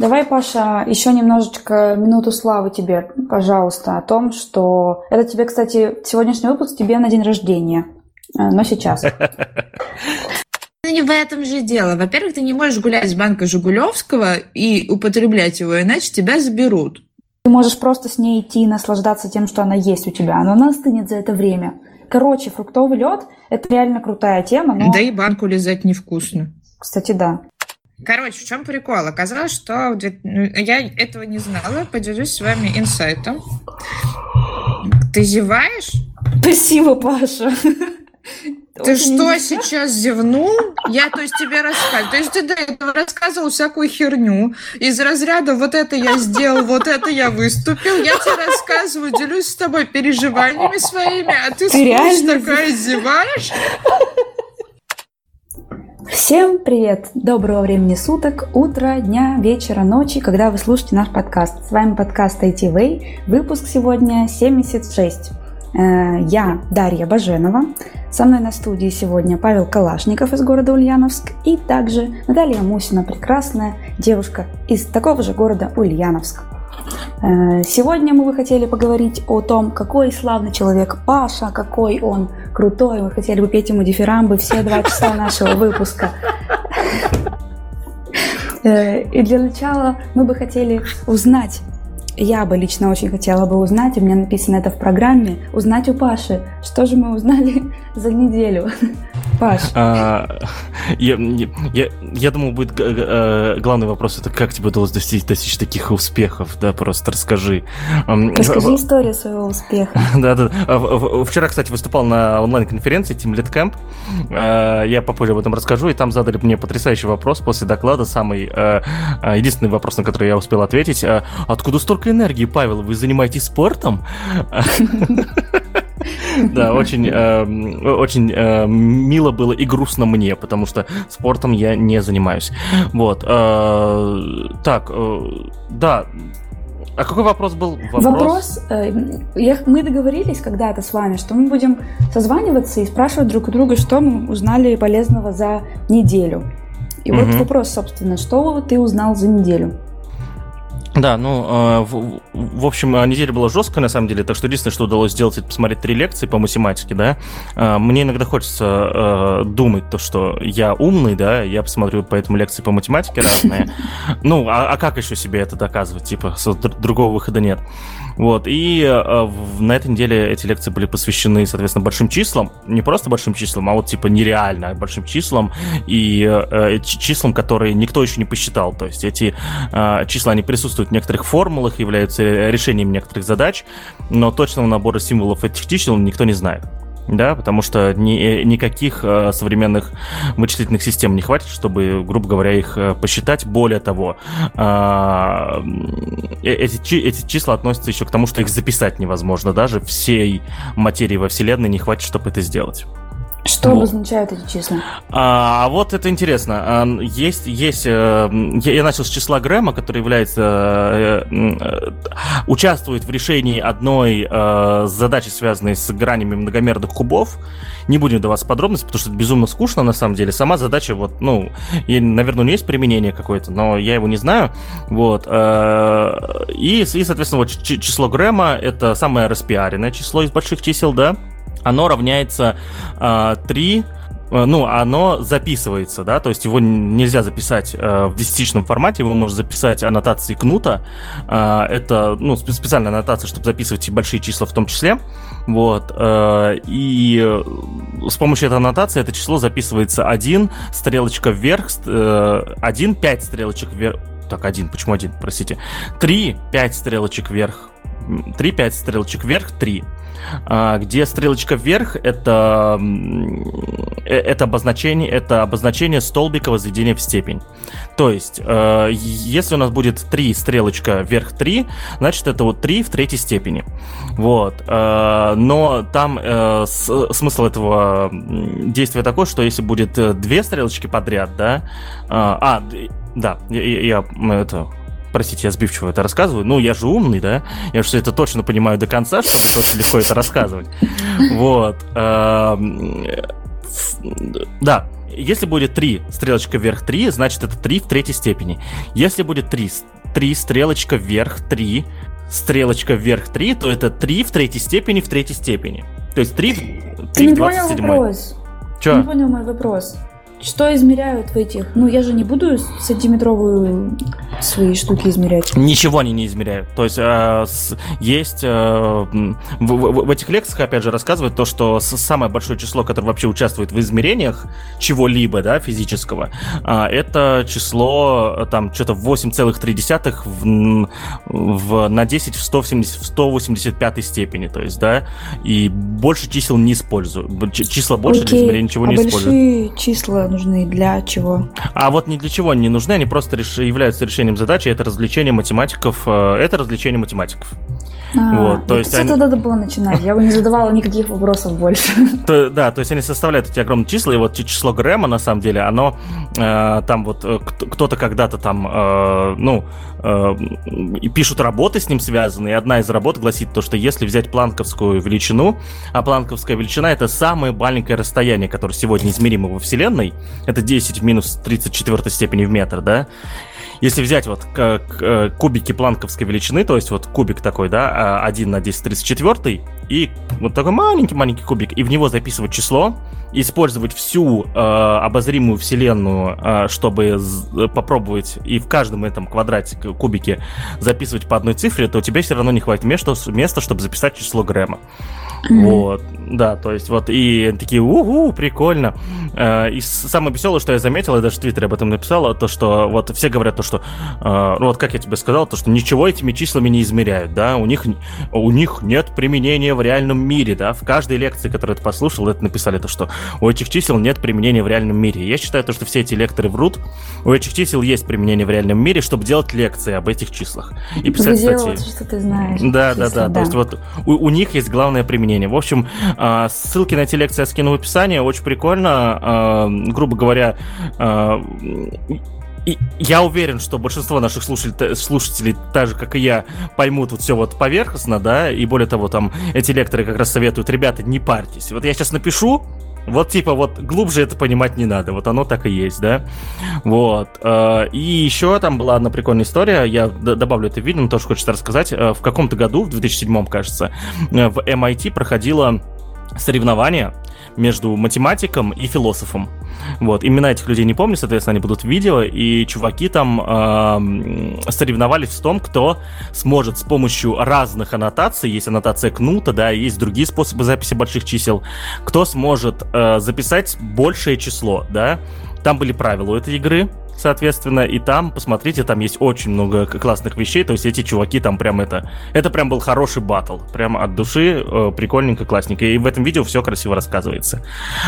Давай, Паша, еще немножечко минуту славы тебе, пожалуйста, о том, что... Это тебе, кстати, сегодняшний выпуск тебе на день рождения, э, но сейчас. Ну, не в этом же дело. Во-первых, ты не можешь гулять с банкой Жигулевского и употреблять его, иначе тебя заберут. Ты можешь просто с ней идти и наслаждаться тем, что она есть у тебя. Она настынет за это время. Короче, фруктовый лед – это реально крутая тема, но... Да и банку лизать невкусно. Кстати, да. Короче, в чем прикол? Оказалось, что ну, я этого не знала. Поделюсь с вами инсайтом. Ты зеваешь? Спасибо, Паша. Ты что, сейчас зевнул? Я, то есть, тебе рассказываю. То есть, ты до этого рассказывал всякую херню. Из разряда вот это я сделал, вот это я выступил. Я тебе рассказываю, делюсь с тобой переживаниями своими, а ты, ты реально такая зеваешь? Всем привет! Доброго времени суток, утра, дня, вечера, ночи, когда вы слушаете наш подкаст. С вами подкаст IT Way, выпуск сегодня 76. Э, я Дарья Баженова, со мной на студии сегодня Павел Калашников из города Ульяновск и также Наталья Мусина, прекрасная девушка из такого же города Ульяновск. Э, сегодня мы бы хотели поговорить о том, какой славный человек Паша, какой он крутой. Мы хотели бы петь ему дифирамбы все два часа нашего выпуска. Э, и для начала мы бы хотели узнать, я бы лично очень хотела бы узнать, у меня написано это в программе, узнать у Паши, что же мы узнали за неделю. Паш. А, я, я, я думал, будет э, главный вопрос, это как тебе удалось достичь, достичь таких успехов, да, просто расскажи. Расскажи историю своего успеха. Да, да. Вчера, кстати, выступал на онлайн-конференции Team Lead Camp. А, я попозже об этом расскажу, и там задали мне потрясающий вопрос после доклада, самый э, э, единственный вопрос, на который я успел ответить. Откуда столько энергии, Павел? Вы занимаетесь спортом? Да, очень, эм, очень эм, мило было и грустно мне, потому что спортом я не занимаюсь. Вот. Э, так, э, да, а какой вопрос был? Вопрос, вопрос э, я, мы договорились когда-то с вами, что мы будем созваниваться и спрашивать друг у друга, что мы узнали полезного за неделю. И угу. вот вопрос, собственно, что ты узнал за неделю? Да, ну, э, в, в общем, э, неделя была жесткая, на самом деле, так что единственное, что удалось сделать, это посмотреть три лекции по математике, да. Э, мне иногда хочется думать то, что я умный, да, я посмотрю поэтому лекции по математике разные. Ну, а, а как еще себе это доказывать? Типа, другого выхода нет. Вот, и э, на этой неделе эти лекции были посвящены, соответственно, большим числам, не просто большим числам, а вот типа нереально большим числам и э, числам, которые никто еще не посчитал. То есть эти э, числа, они присутствуют в некоторых формулах, являются решением некоторых задач, но точного набора символов этих чисел никто не знает да, потому что ни, э, никаких э, современных вычислительных систем не хватит, чтобы, грубо говоря, их э, посчитать. Более того, э, э эти, эти числа относятся еще к тому, что их записать невозможно. Даже всей материи во Вселенной не хватит, чтобы это сделать. Что вот. обозначают эти числа? А, вот это интересно. А, есть, есть. Э, я начал с числа Грэма, который является э, э, участвует в решении одной задачи, связанной с гранями многомерных кубов. Не будем вдаваться в подробности, потому что это безумно скучно на самом деле. Сама задача, вот, ну, и, наверное, у нее есть применение какое-то, но я его не знаю. Вот. И, и соответственно, вот число Грэма это самое распиаренное число из больших чисел, да оно равняется э, 3 э, ну, оно записывается, да, то есть его нельзя записать э, в десятичном формате, его можно записать аннотацией кнута, э, это, ну, специальная аннотация, чтобы записывать и большие числа в том числе, вот, э, и с помощью этой аннотации это число записывается 1, стрелочка вверх, э, 1, 5 стрелочек вверх, так, 1, почему 1, простите, 3, 5 стрелочек вверх, 3, 5 стрелочек вверх, 3. А, где стрелочка вверх это, э, это обозначение, это обозначение столбика возведения в степень. То есть, э, если у нас будет 3 стрелочка вверх 3, значит это вот 3 в третьей степени. Вот. Э, но там смысл этого действия такой, что если будет две стрелочки подряд, да, а, да, я, я это Простите, я сбивчиво это рассказываю. Ну, я же умный, да? Я же все это точно понимаю до конца, чтобы очень легко это рассказывать. Вот. Эм, да, если будет 3, стрелочка вверх 3, значит это 3 в третьей степени. Если будет 3, 3 стрелочка вверх 3, стрелочка вверх 3, то это 3 в третьей степени в третьей степени. То есть 3, 3 Ты не понял вопрос. Чё? Не понял мой вопрос. Что измеряют в этих? Ну, я же не буду сантиметровую свои штуки измерять. Ничего они не измеряют. То есть э, с, есть э, в, в, в этих лекциях, опять же, рассказывают то, что самое большое число, которое вообще участвует в измерениях чего-либо, да, физического, э, это число, там, что-то 8,3 в, в, на 10 в, 170, в 185 степени, то есть, да, и больше чисел не использую. Числа больше Окей. для измерения ничего а не большие использую. числа нужны для чего? А вот ни для чего они не нужны, они просто реш... являются решением задачи, это развлечение математиков, э, это развлечение математиков. А, Вот, то вот есть они- надо было начинать. Я бы не задавала никаких вопросов больше. То- да, то есть они составляют эти огромные числа, и вот число Грэма, на самом деле, оно э, там вот э, кто- кто-то когда-то там, э, ну, э, пишут работы с ним связанные, и одна из работ гласит то, что если взять планковскую величину, а планковская величина это самое маленькое расстояние, которое сегодня измеримо во Вселенной, это 10 в минус 34 степени в метр, да, если взять вот э, кубики планковской величины, то есть вот кубик такой, да, а, 1 на 10 34, и вот такой маленький-маленький кубик, и в него записывать число, использовать всю э, обозримую вселенную, э, чтобы з- попробовать и в каждом этом квадрате, кубике записывать по одной цифре, то тебе все равно не хватит места, места чтобы записать число Грэма. Вот, да, то есть вот, и такие, угу, прикольно. Э, И самое веселое, что я заметил, я даже в Твиттере об этом написал, то, что вот все говорят то, что, э, ну вот как я тебе сказал, то, что ничего этими числами не измеряют, да, у них, у них нет применения в реальном мире, да, в каждой лекции, которую ты послушал, это написали то, что у этих чисел нет применения в реальном мире. Я считаю то, что все эти лекторы врут, у этих чисел есть применение в реальном мире, чтобы делать лекции об этих числах и писать статьи. Выделывать, что ты знаешь. Да, да, Числа, да. То есть вот у, у них есть главное применение. В общем, ссылки на эти лекции я скину в описании. Очень прикольно. А, Грубо говоря, а, и я уверен, что большинство наших слушателей, слушателей, так же, как и я, поймут вот все вот поверхностно, да, и более того, там эти лекторы как раз советуют, ребята, не парьтесь. Вот я сейчас напишу, вот типа вот глубже это понимать не надо, вот оно так и есть, да. Вот. И еще там была одна прикольная история, я добавлю это в видео, но тоже хочется рассказать. В каком-то году, в 2007, кажется, в MIT проходило соревнование между математиком и философом. Вот, имена этих людей не помню, соответственно, они будут в видео, и чуваки там эм, соревновались в том, кто сможет с помощью разных аннотаций, есть аннотация кнута, да, есть другие способы записи больших чисел, кто сможет э, записать большее число, да. Там были правила у этой игры, соответственно, и там, посмотрите, там есть очень много классных вещей, то есть эти чуваки там прям это, это прям был хороший батл, прям от души, э, прикольненько, классненько, и в этом видео все красиво рассказывается.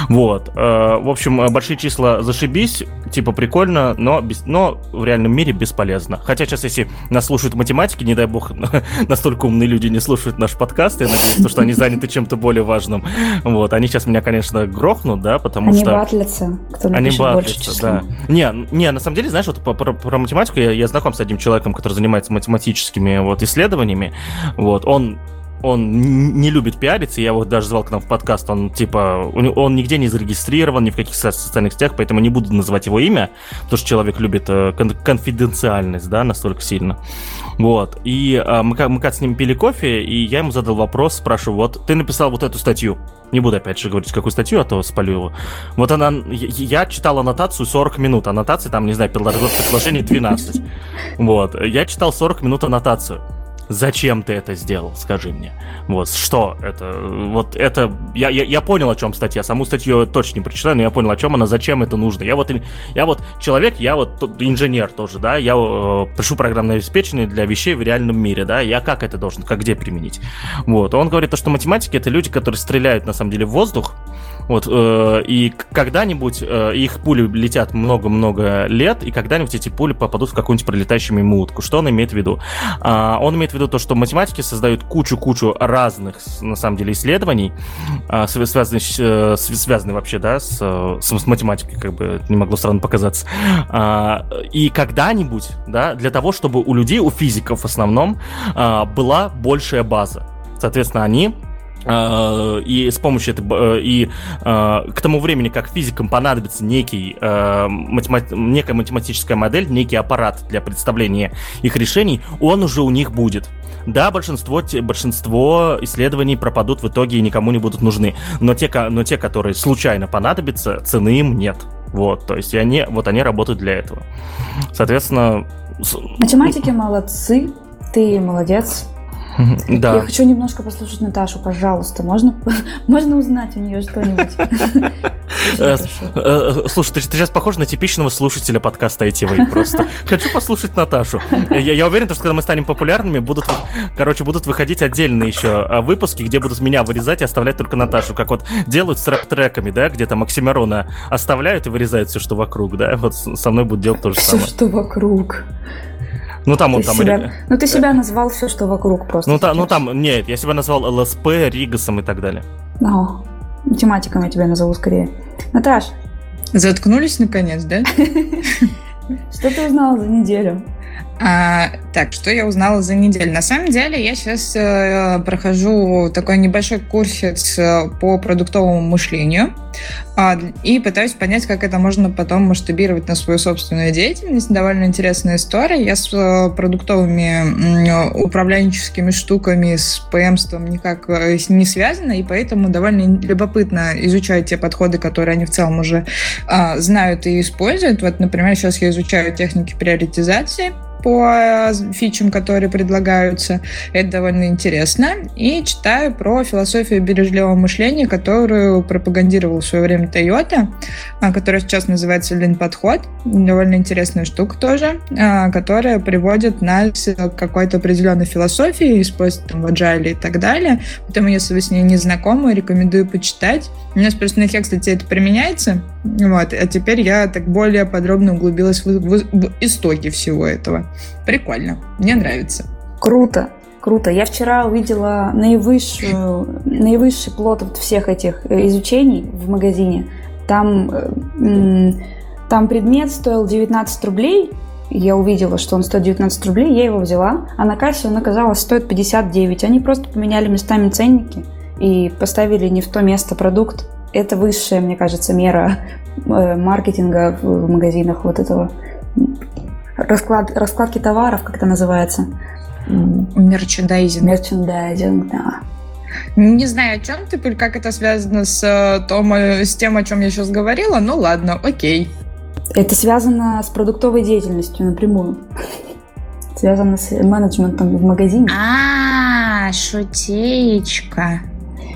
Вот, э, в общем, э, большие числа зашибись, типа прикольно, но, без, но в реальном мире бесполезно. Хотя сейчас, если нас слушают математики, не дай бог, настолько умные люди не слушают наш подкаст, я надеюсь, то, что они заняты чем-то более важным. Вот, они сейчас меня, конечно, грохнут, да, потому Они что... батлятся, кто Они напишет больше батлятся, числа. да. Не, не, на самом деле, знаешь, вот по- про, про математику я, я знаком с одним человеком, который занимается математическими вот исследованиями. Вот, он он не любит пиариться, я его даже звал к нам в подкаст, он типа, он нигде не зарегистрирован, ни в каких со- социальных сетях, поэтому не буду называть его имя, потому что человек любит э, кон- конфиденциальность, да, настолько сильно. Вот, и а, мы, мы как с ним пили кофе, и я ему задал вопрос, спрашиваю, вот ты написал вот эту статью, не буду опять же говорить, какую статью, а то спалю его. Вот она, я, читал аннотацию 40 минут, аннотации там, не знаю, предложений 12. Вот, я читал 40 минут аннотацию. Зачем ты это сделал, скажи мне. Вот, что это? Вот это... Я, я, я понял, о чем статья. Саму статью точно не прочитаю, но я понял, о чем она, зачем это нужно. Я вот, я вот человек, я вот инженер тоже, да, я э, пишу программное обеспечение для вещей в реальном мире, да, я как это должен, как где применить. Вот, он говорит, то, что математики это люди, которые стреляют, на самом деле, в воздух, вот, э, и когда-нибудь э, их пули летят много-много лет, и когда-нибудь эти пули попадут в какую-нибудь пролетающую мимо утку. Что он имеет в виду? А, он имеет в виду то, что математики создают кучу-кучу разных, на самом деле, исследований, а, св- связанных, э, связанных вообще, да, с, э, с, математикой, как бы не могло странно показаться. А, и когда-нибудь, да, для того, чтобы у людей, у физиков в основном, а, была большая база. Соответственно, они Э, и с помощью этого, э, и к тому времени, как физикам понадобится некий, математ, некая математическая модель, некий аппарат для представления их решений, он уже у них будет. Да, большинство, большинство исследований пропадут в итоге и никому не будут нужны, но те, но те, которые случайно понадобятся, цены им нет. Вот, то есть они, вот они работают для этого. Соответственно... Математики молодцы, ты молодец, да. Я хочу немножко послушать Наташу, пожалуйста. Можно, можно узнать у нее что-нибудь? Э, э, слушай, ты сейчас похож на типичного слушателя подкаста ITV просто. Хочу послушать Наташу. Я уверен, что когда мы станем популярными, будут, короче, будут выходить отдельные еще выпуски, где будут меня вырезать и оставлять только Наташу, как вот делают с рэп-треками, да, где там Оксимирона оставляют и вырезают все, что вокруг, да, вот со мной будут делать то же самое. Все, что вокруг. Ну там он там. Себя... Ну ты себя назвал все, что вокруг просто. Ну, та, ну там, нет, я себя назвал ЛСП, Ригасом и так далее. О, математиком я тебя назову скорее. Наташ. Заткнулись наконец, да? Что ты узнала за неделю? А, так, что я узнала за неделю? На самом деле я сейчас э, прохожу такой небольшой курсец э, по продуктовому мышлению э, и пытаюсь понять, как это можно потом масштабировать на свою собственную деятельность. Довольно интересная история. Я с э, продуктовыми э, управленческими штуками, с ПМством никак э, не связана, и поэтому довольно любопытно изучать те подходы, которые они в целом уже э, знают и используют. Вот, например, сейчас я изучаю техники приоритизации, по э, фичам, которые предлагаются. Это довольно интересно. И читаю про философию бережливого мышления, которую пропагандировал в свое время Toyota, а, которая сейчас называется Lean подход. Довольно интересная штука тоже, а, которая приводит нас к какой-то определенной философии, использует там в Agile и так далее. Поэтому, если вы с ней не знакомы, рекомендую почитать. У нас просто на кстати, это применяется. Вот. А теперь я так более подробно углубилась в, в, в истоки всего этого. Прикольно. Мне нравится. Круто. Круто. Я вчера увидела наивысшую, наивысший плод вот всех этих э, изучений в магазине. Там, э, там предмет стоил 19 рублей. Я увидела, что он стоит 19 рублей, я его взяла, а на кассе он оказалось стоит 59. Они просто поменяли местами ценники и поставили не в то место продукт. Это высшая, мне кажется, мера э, маркетинга в магазинах вот этого расклад, раскладки товаров, как это называется? Мерчендайзинг. Мерчендайзинг, да. Не знаю, о чем ты, как это связано с, э, том, э, с тем, о чем я сейчас говорила, ну ладно, окей. Это связано с продуктовой деятельностью напрямую. Связано с менеджментом в магазине. А, шутеечка.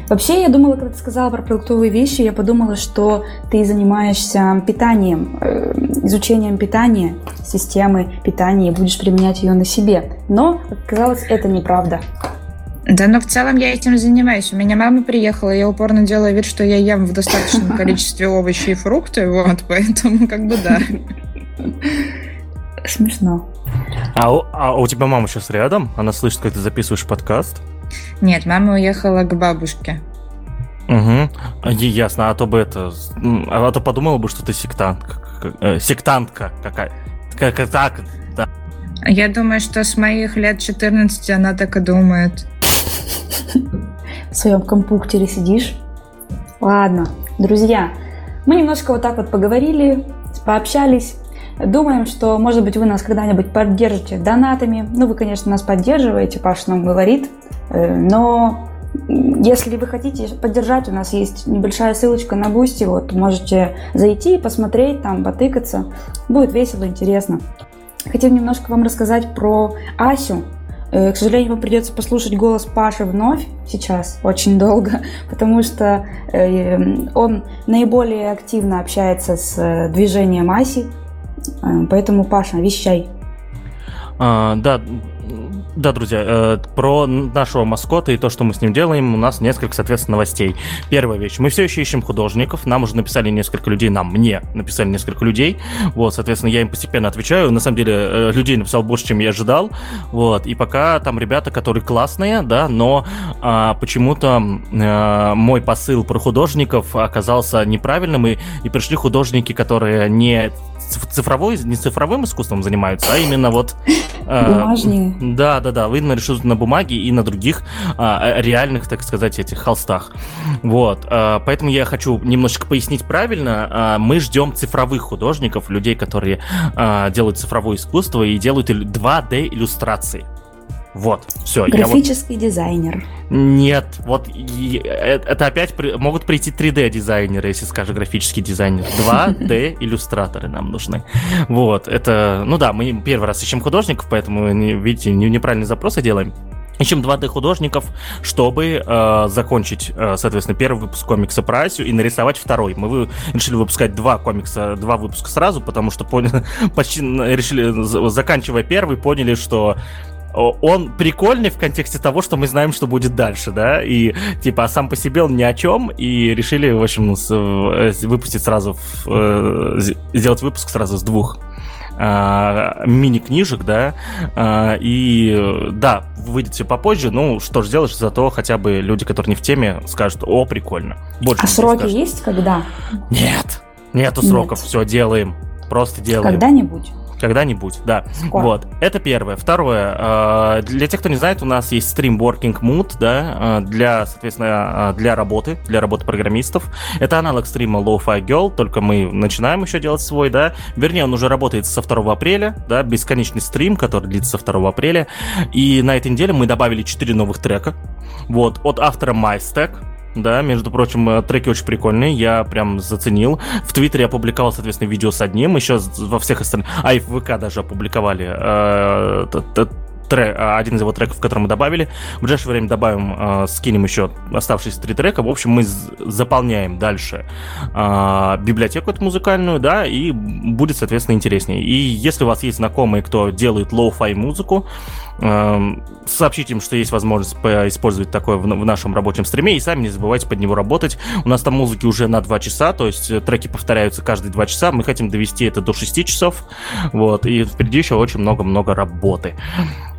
Вообще, я думала, когда ты сказала про продуктовые вещи, я подумала, что ты занимаешься питанием, э, изучением питания, системы питания, и будешь применять ее на себе. Но, как оказалось, это неправда. Да, но в целом я этим занимаюсь. У меня мама приехала, я упорно делаю вид, что я ем в достаточном количестве овощей и фрукты, вот, поэтому как бы да. Смешно. А, а у тебя мама сейчас рядом? Она слышит, как ты записываешь подкаст? Нет, мама уехала к бабушке. Угу. Ясно, а то бы это... А то подумала бы, что ты сектант. Э, сектантка какая. Как так, да. Я думаю, что с моих лет 14 она так и думает. В своем компьютере сидишь? Ладно, друзья, мы немножко вот так вот поговорили, пообщались. Думаем, что, может быть, вы нас когда-нибудь поддержите донатами. Ну, вы, конечно, нас поддерживаете, Паша нам говорит. Э, но если вы хотите поддержать, у нас есть небольшая ссылочка на Бусти, вот можете зайти, посмотреть, там, потыкаться. Будет весело, интересно. Хотим немножко вам рассказать про Асю. Э, к сожалению, вам придется послушать голос Паши вновь сейчас, очень долго, потому что э, он наиболее активно общается с движением Аси. Поэтому, Паша, вещай. А, да, да, друзья, э, про нашего маскота и то, что мы с ним делаем, у нас несколько, соответственно, новостей. Первая вещь. Мы все еще ищем художников. Нам уже написали несколько людей, нам, мне написали несколько людей. Вот, соответственно, я им постепенно отвечаю. На самом деле, э, людей написал больше, чем я ожидал. Вот, и пока там ребята, которые классные, да, но а, почему-то а, мой посыл про художников оказался неправильным, и, и пришли художники, которые не цифровой, не цифровым искусством занимаются, а именно вот... Бумажные. Да, да, да, вы нарисуют на бумаге и на других реальных, так сказать, этих холстах. Вот, поэтому я хочу немножечко пояснить правильно. Мы ждем цифровых художников, людей, которые делают цифровое искусство и делают 2D иллюстрации. Вот, все. Графический вот... дизайнер. Нет, вот и, э, это опять при, могут прийти 3D-дизайнеры, если скажешь графический дизайнер. 2D-иллюстраторы нам нужны. Вот, это, ну да, мы первый раз ищем художников, поэтому, видите, неправильные запросы делаем. Ищем 2D художников, чтобы э, закончить, э, соответственно, первый выпуск комикса про Асию и нарисовать второй. Мы вы, решили выпускать два комикса, два выпуска сразу, потому что поняли, почти решили, заканчивая первый, поняли, что он прикольный в контексте того, что мы знаем, что будет дальше, да, и типа а сам по себе он ни о чем, и решили, в общем, с, э, выпустить сразу, э, сделать выпуск сразу с двух э, мини-книжек, да, э, и да, выйдет все попозже, ну, что ж сделаешь, зато хотя бы люди, которые не в теме, скажут, о, прикольно. Больше а сроки скажут. есть когда? Нет, нету сроков, Нет. все, делаем, просто делаем. Когда-нибудь. Когда-нибудь, да. Скоро. Вот, это первое. Второе, э, для тех, кто не знает, у нас есть стрим Working Mood, да, э, для, соответственно, э, для работы, для работы программистов. Это аналог стрима Lo-Fi Girl, только мы начинаем еще делать свой, да. Вернее, он уже работает со 2 апреля, да, бесконечный стрим, который длится со 2 апреля. И на этой неделе мы добавили 4 новых трека. Вот, от автора MyStack, да, между прочим, э, треки очень прикольные, я прям заценил. В Твиттере я опубликовал, соответственно, видео с одним, еще во всех остальных... А, и в ВК даже опубликовали э, трек, а, один из его треков, который мы добавили. В ближайшее время добавим, э, скинем еще оставшиеся три трека. В общем, мы заполняем дальше э, библиотеку эту музыкальную, да, и будет, соответственно, интереснее. И если у вас есть знакомые, кто делает lo-fi музыку, Эм, сообщите им, что есть возможность использовать такое в нашем рабочем стриме, и сами не забывайте под него работать. У нас там музыки уже на 2 часа, то есть э, треки повторяются каждые 2 часа. Мы хотим довести это до 6 часов. Вот, и впереди еще очень много-много работы.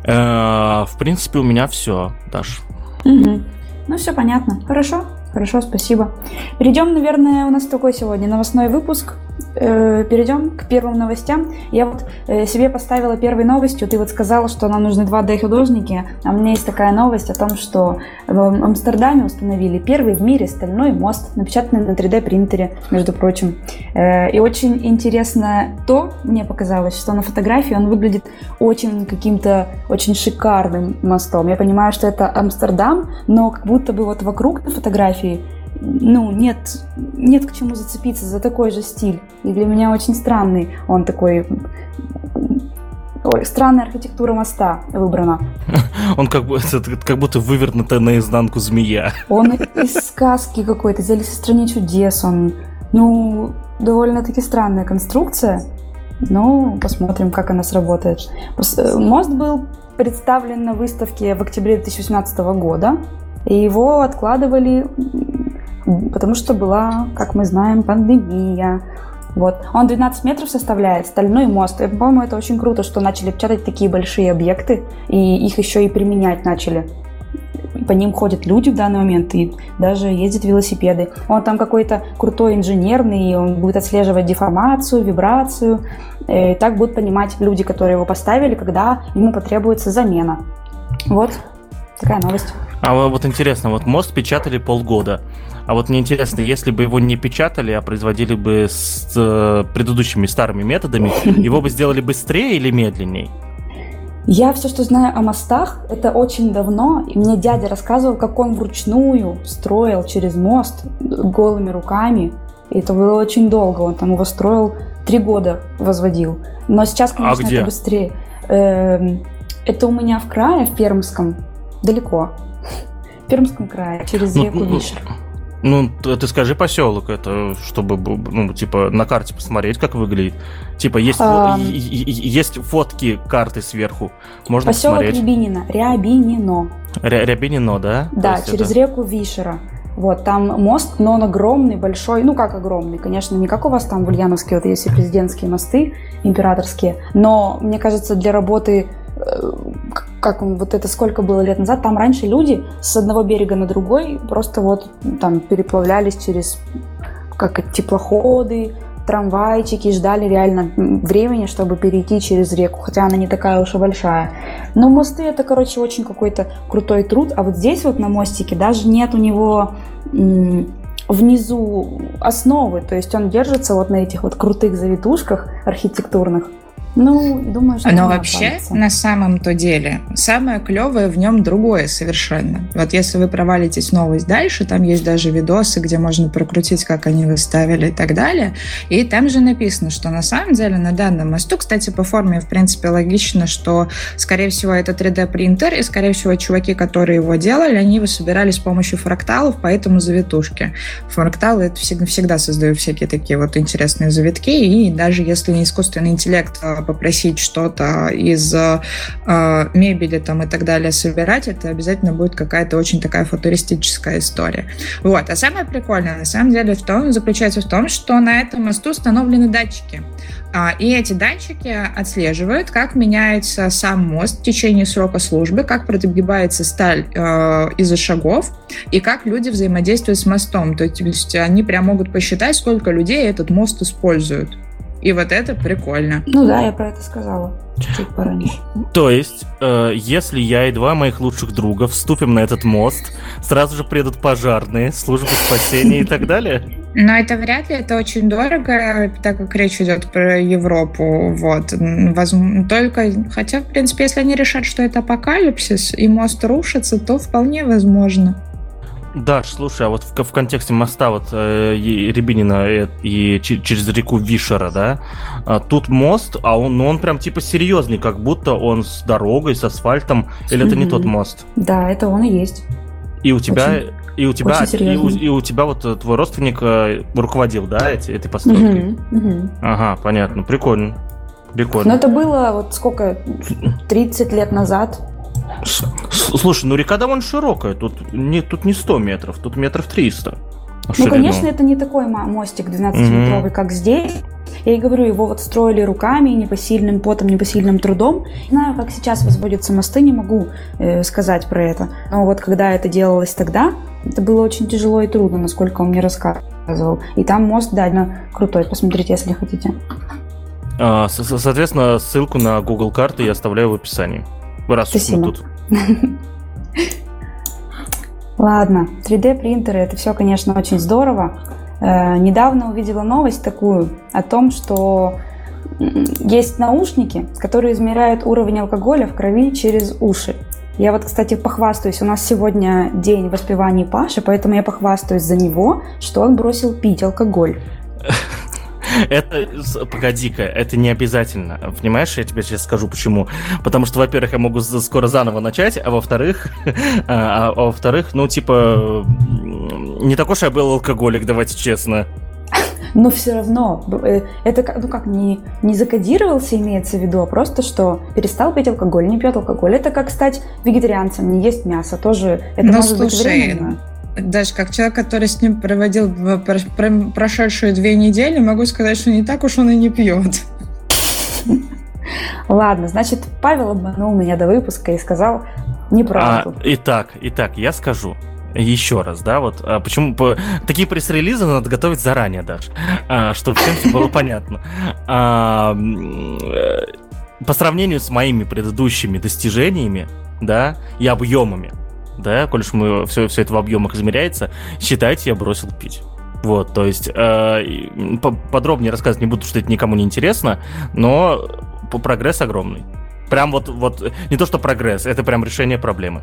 Э, в принципе, у меня все, Даш. Ну, все понятно. Хорошо. Хорошо, спасибо. Перейдем, наверное, у нас такой сегодня новостной выпуск. Э, перейдем к первым новостям. Я вот э, себе поставила первой новостью. Ты вот сказала, что нам нужны 2D-художники. А у меня есть такая новость о том, что в Амстердаме установили первый в мире стальной мост, напечатанный на 3D-принтере, между прочим. Э, и очень интересно то, мне показалось, что на фотографии он выглядит очень каким-то очень шикарным мостом. Я понимаю, что это Амстердам, но как будто бы вот вокруг на фотографии ну, нет, нет к чему зацепиться за такой же стиль. И для меня очень странный он такой... Ой, странная архитектура моста выбрана. Он как, бы, как будто вывернутая наизнанку змея. Он из сказки какой-то, из Алисы в стране чудес. Он, ну, довольно-таки странная конструкция. Ну, посмотрим, как она сработает. Мост был представлен на выставке в октябре 2018 года. И его откладывали потому что была, как мы знаем, пандемия. Вот. Он 12 метров составляет, стальной мост. И, по-моему, это очень круто, что начали печатать такие большие объекты, и их еще и применять начали. По ним ходят люди в данный момент, и даже ездят велосипеды. Он там какой-то крутой инженерный, он будет отслеживать деформацию, вибрацию. И так будут понимать люди, которые его поставили, когда ему потребуется замена. Вот такая новость. А вот интересно, вот мост печатали полгода. А вот мне интересно, если бы его не печатали, а производили бы с э, предыдущими старыми методами, его бы сделали быстрее или медленнее? Я все, что знаю о мостах, это очень давно, и мне дядя рассказывал, как он вручную строил через мост голыми руками. И это было очень долго, он там его строил три года, возводил. Но сейчас, а конечно, а это быстрее. Эм, это у меня в крае, в Пермском, далеко. В Пермском крае, через ну, реку Вишер. Ну, ты скажи поселок это, чтобы, ну, типа, на карте посмотреть, как выглядит. Типа, есть, а... есть фотки карты сверху, можно поселок посмотреть. Рябинина, Рябинино. Ря Рябинино, да? Да, через это... реку Вишера. Вот, там мост, но он огромный, большой. Ну, как огромный, конечно, не как у вас там в Ульяновске, вот есть и президентские мосты императорские. Но, мне кажется, для работы Э, как вот это сколько было лет назад, там раньше люди с одного берега на другой просто вот там переплавлялись через как теплоходы, трамвайчики, ждали реально времени, чтобы перейти через реку, хотя она не такая уж и большая. Но мосты это, короче, очень какой-то крутой труд, а вот здесь вот на мостике даже нет у него внизу основы, то есть он держится вот на этих вот крутых завитушках архитектурных. Ну, думаю, что... Но вообще, останется. на самом-то деле, самое клевое в нем другое совершенно. Вот если вы провалитесь новость дальше, там есть даже видосы, где можно прокрутить, как они выставили и так далее. И там же написано, что на самом деле на данном мосту, кстати, по форме, в принципе, логично, что, скорее всего, это 3D-принтер, и, скорее всего, чуваки, которые его делали, они его собирали с помощью фракталов, поэтому завитушки. Фракталы это всегда, всегда создают всякие такие вот интересные завитки, и даже если не искусственный интеллект а попросить что-то из э, мебели там и так далее собирать, это обязательно будет какая-то очень такая футуристическая история. Вот. А самое прикольное на самом деле в том, заключается в том, что на этом мосту установлены датчики. А, и эти датчики отслеживают, как меняется сам мост в течение срока службы, как прогибается сталь э, из-за шагов и как люди взаимодействуют с мостом. То есть они прям могут посчитать, сколько людей этот мост используют. И вот это прикольно. Ну да, я про это сказала чуть-чуть пораньше. То есть, э, если я и два моих лучших друга вступим на этот мост, сразу же приедут пожарные, службы спасения и так далее? Но это вряд ли, это очень дорого, так как речь идет про Европу. Вот. Возможно, только, хотя, в принципе, если они решат, что это апокалипсис, и мост рушится, то вполне возможно. Да, слушай, а вот в, в контексте моста вот э, Рябинина и, и через реку Вишера, да, а, тут мост, а он, ну, он прям типа серьезный, как будто он с дорогой, с асфальтом, или это не тот мост? Да, это он и есть. И у тебя... Очень... И у тебя, и у, и у тебя вот твой родственник э, руководил, да, эти, этой постройкой? Угу, угу. Ага, понятно, прикольно. Прикольно. Но это было вот сколько, 30 лет назад. Слушай, ну река довольно широкая. Тут не, тут не 100 метров, тут метров 300. Ну, конечно, это не такой мостик 12-метровый, mm-hmm. как здесь. Я и говорю, его вот строили руками, непосильным потом, непосильным трудом. Не знаю, как сейчас возводятся мосты, не могу э, сказать про это. Но вот когда это делалось тогда, это было очень тяжело и трудно, насколько он мне рассказывал. И там мост, да, крутой, посмотрите, если хотите. А, соответственно, ссылку на Google карты я оставляю в описании. Раз Спасибо. мы тут. Ладно, 3D принтеры это все, конечно, очень здорово. Э, недавно увидела новость такую о том, что есть наушники, которые измеряют уровень алкоголя в крови через уши. Я вот, кстати, похвастаюсь, у нас сегодня день воспевания Паши, поэтому я похвастаюсь за него, что он бросил пить алкоголь. Это, погоди-ка, это не обязательно. Понимаешь, я тебе сейчас скажу почему. Потому что, во-первых, я могу скоро заново начать, а во-вторых, а, а во-вторых, ну, типа, не такой уж я был алкоголик, давайте честно. Но все равно, э, это ну как, не, не закодировался, имеется в виду, а просто что перестал пить алкоголь, не пьет алкоголь. Это как стать вегетарианцем, не есть мясо, тоже это ну, может слушай, быть временно даже как человек, который с ним проводил прошедшие две недели, могу сказать, что не так уж он и не пьет. Прикольно. Значит, Павел обманул меня до выпуска и сказал неправду. А, итак, итак, я скажу еще раз, да, вот а почему по, такие пресс-релизы надо готовить заранее даже, а, чтобы всем все было понятно. А, э, по сравнению с моими предыдущими достижениями, да, и объемами, да, коль уж мы все, все это в объемах измеряется, считайте, я бросил пить. Вот, то есть э, подробнее рассказывать не буду, что это никому не интересно, но прогресс огромный. Прям вот, вот, не то что прогресс, это прям решение проблемы.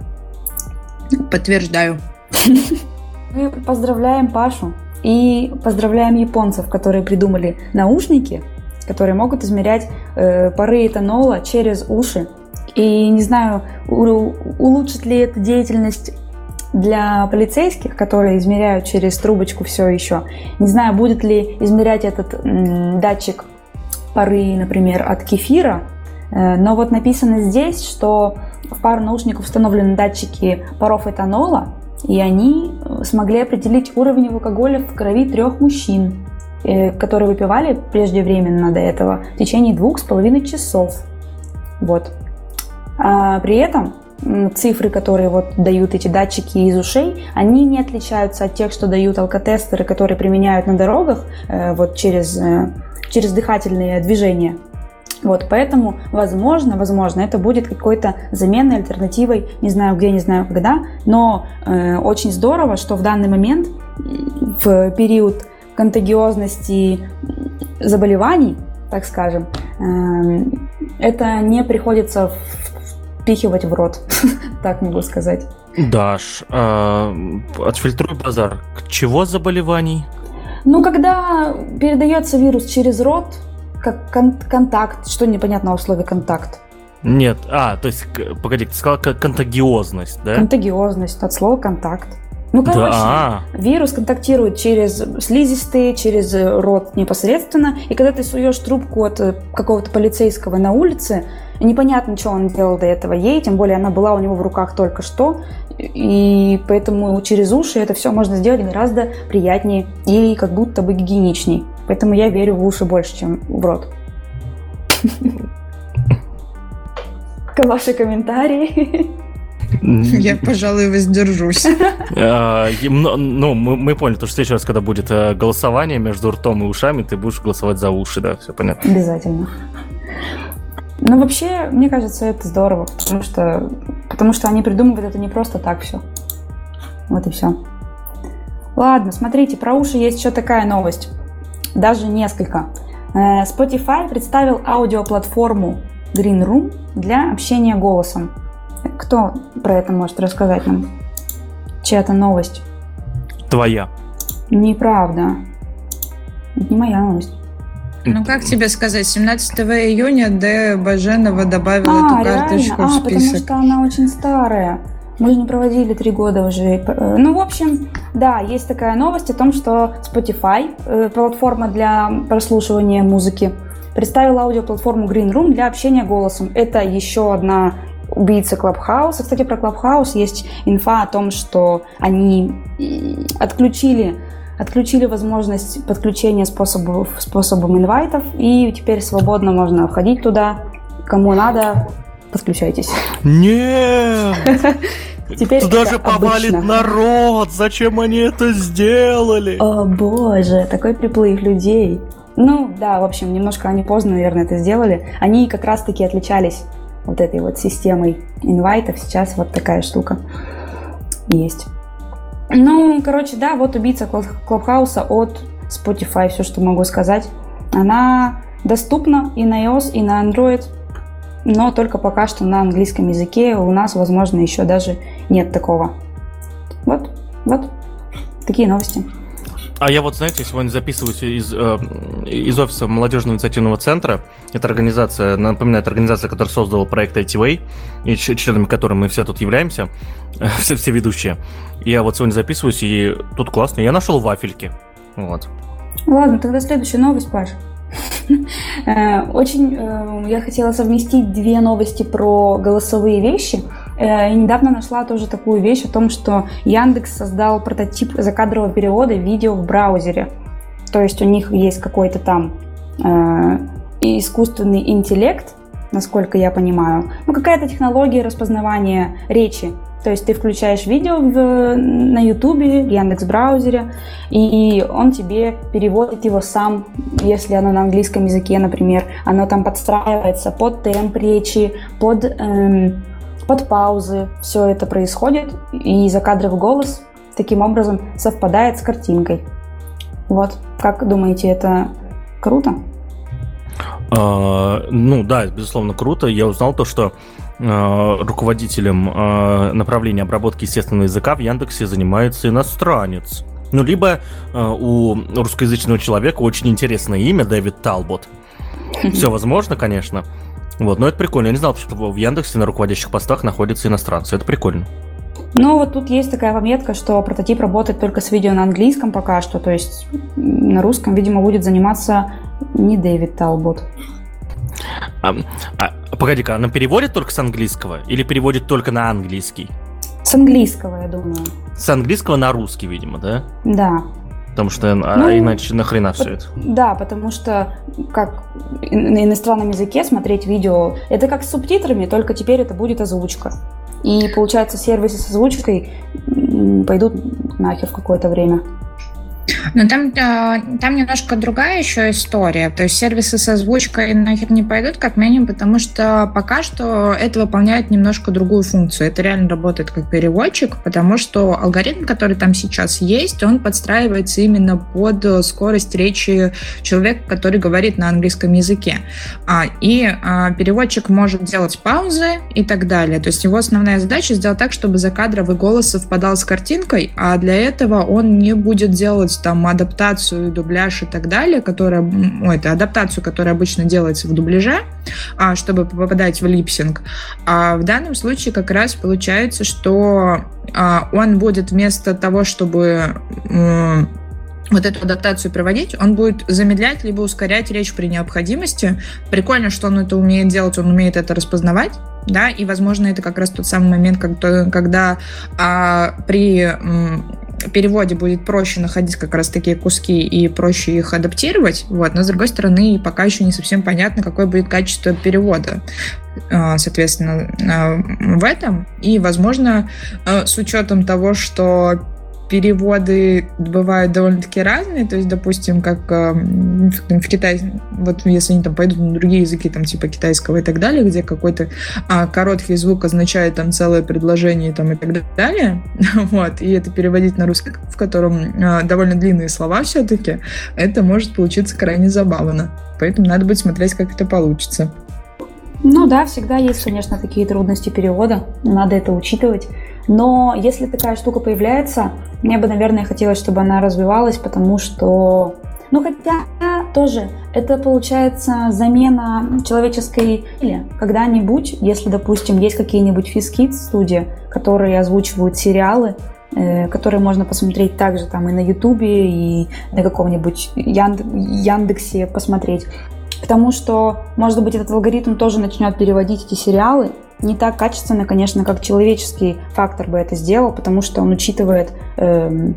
Подтверждаю. Мы поздравляем Пашу и поздравляем японцев, которые придумали наушники, которые могут измерять э, пары этанола через уши. И не знаю, улучшит ли это деятельность для полицейских, которые измеряют через трубочку все еще. Не знаю, будет ли измерять этот датчик пары, например, от кефира, э, но вот написано здесь, что в пару наушников установлены датчики паров этанола, и они э, смогли определить уровень алкоголя в крови трех мужчин, э, которые выпивали преждевременно до этого в течение двух с половиной часов. Вот. А при этом цифры, которые вот дают эти датчики из ушей, они не отличаются от тех, что дают алкотестеры, которые применяют на дорогах э, вот через, э, через дыхательные движения. Вот, поэтому, возможно, возможно, это будет какой-то заменой, альтернативой, не знаю где, не знаю когда, но э, очень здорово, что в данный момент, в период контагиозности заболеваний, так скажем, э, это не приходится впихивать в рот, так могу сказать. Даш, э, отфильтруй базар. Чего заболеваний? Ну, когда передается вирус через рот, как кон- контакт, что непонятно в слове контакт? Нет, а, то есть, погоди, ты сказала контагиозность, да? Контагиозность, от слова контакт. Ну, короче, да. вирус контактирует через слизистые, через рот непосредственно, и когда ты суешь трубку от э, какого-то полицейского на улице, непонятно, что он делал до этого ей, тем более она была у него в руках только что, и поэтому через уши это все можно сделать гораздо приятнее и как будто бы гигиеничней. Поэтому я верю в уши больше, чем в рот. Ваши комментарии. Я, пожалуй, воздержусь. А, ну, мы поняли, что в следующий раз, когда будет э, голосование между ртом и ушами, ты будешь голосовать за уши, да, все понятно. Обязательно. Ну, вообще, мне кажется, это здорово, потому что, потому что они придумывают это не просто так все. Вот и все. Ладно, смотрите, про уши есть еще такая новость. Даже несколько. Э, Spotify представил аудиоплатформу Green Room для общения голосом. Кто про это может рассказать нам? Чья-то новость? Твоя. Неправда. Это не моя новость. Ну, как тебе сказать, 17 июня Д. Баженова добавила а, эту карточку реально? в список. А, потому что она очень старая. Мы же не проводили три года уже. Э, ну, в общем, да, есть такая новость о том, что Spotify, э, платформа для прослушивания музыки, представила аудиоплатформу Green Room для общения голосом. Это еще одна убийца Клабхауса. Кстати, про Клабхаус есть инфа о том, что они отключили отключили возможность подключения способов, способом инвайтов, и теперь свободно можно входить туда. Кому надо, подключайтесь. Нет! Теперь Туда же повалит обычно. народ! Зачем они это сделали? О боже, такой приплыв людей. Ну, да, в общем, немножко они поздно, наверное, это сделали. Они как раз-таки отличались вот этой вот системой инвайтов. Сейчас вот такая штука есть. Ну, короче, да, вот убийца Клабхауса от Spotify, все, что могу сказать. Она доступна и на iOS, и на Android, но только пока что на английском языке. У нас, возможно, еще даже нет такого. Вот, вот, такие новости. А я вот, знаете, сегодня записываюсь из, э, из офиса молодежного инициативного центра. Это организация, напоминаю, это организация, которая создала проект ITWay, и членами которой мы все тут являемся, все, все ведущие. Я вот сегодня записываюсь, и тут классно. Я нашел вафельки. Вот. Ладно, тогда следующая новость, Паш. Э, очень э, я хотела совместить две новости про голосовые вещи. Э, и недавно нашла тоже такую вещь о том, что Яндекс создал прототип закадрового перевода видео в браузере. То есть у них есть какой-то там э, искусственный интеллект, насколько я понимаю. Ну, какая-то технология распознавания речи. То есть ты включаешь видео в, на YouTube, в Яндекс браузере, и он тебе переводит его сам, если оно на английском языке, например. Оно там подстраивается под темп речи, под эм, под паузы все это происходит, и закадровый голос таким образом совпадает с картинкой. Вот, как думаете, это круто? А, ну да, безусловно, круто. Я узнал то, что а, руководителем а, направления обработки естественного языка в Яндексе занимается иностранец. Ну, либо а, у русскоязычного человека очень интересное имя Дэвид Талбот. Все возможно, конечно. Вот, но это прикольно. Я не знал, что в Яндексе на руководящих постах находятся иностранцы. Это прикольно. Ну, вот тут есть такая пометка, что прототип работает только с видео на английском пока что, то есть на русском, видимо, будет заниматься не Дэвид Талбот. А, а, погоди-ка, она переводит только с английского или переводит только на английский? С английского, я думаю. С английского на русский, видимо, да? Да. Потому что а ну, иначе нахрена все это? Да, потому что как на иностранном языке смотреть видео, это как с субтитрами, только теперь это будет озвучка. И получается сервисы с озвучкой пойдут нахер в какое-то время. Но там, там немножко другая еще история. То есть сервисы с озвучкой нахер не пойдут, как минимум, потому что пока что это выполняет немножко другую функцию. Это реально работает как переводчик, потому что алгоритм, который там сейчас есть, он подстраивается именно под скорость речи человека, который говорит на английском языке. А, и а, переводчик может делать паузы и так далее. То есть его основная задача сделать так, чтобы закадровый голос совпадал с картинкой, а для этого он не будет делать там адаптацию, дубляж и так далее, которая, ну, это адаптацию, которая обычно делается в дубляже, а, чтобы попадать в липсинг. А в данном случае как раз получается, что а, он будет вместо того, чтобы вот эту адаптацию проводить, он будет замедлять либо ускорять речь при необходимости. Прикольно, что он это умеет делать, он умеет это распознавать да, и, возможно, это как раз тот самый момент, когда, когда а, при переводе будет проще находить как раз такие куски и проще их адаптировать, вот, но с другой стороны пока еще не совсем понятно, какое будет качество перевода а, соответственно, а, в этом. И, возможно, а, с учетом того, что переводы бывают довольно-таки разные, то есть, допустим, как э, в Китае, вот если они там пойдут на другие языки, там типа китайского и так далее, где какой-то а, короткий звук означает там целое предложение там и так далее, вот, и это переводить на русский, в котором а, довольно длинные слова все-таки, это может получиться крайне забавно. Поэтому надо будет смотреть, как это получится. Ну да, всегда есть, конечно, такие трудности перевода, надо это учитывать. Но если такая штука появляется, мне бы, наверное, хотелось, чтобы она развивалась, потому что ну, хотя тоже это получается замена человеческой или когда-нибудь, если, допустим, есть какие-нибудь физкит студии, которые озвучивают сериалы, э, которые можно посмотреть также там и на Ютубе, и на каком-нибудь Янд... Яндексе посмотреть. Потому что, может быть, этот алгоритм тоже начнет переводить эти сериалы, не так качественно, конечно, как человеческий фактор бы это сделал, потому что он учитывает э,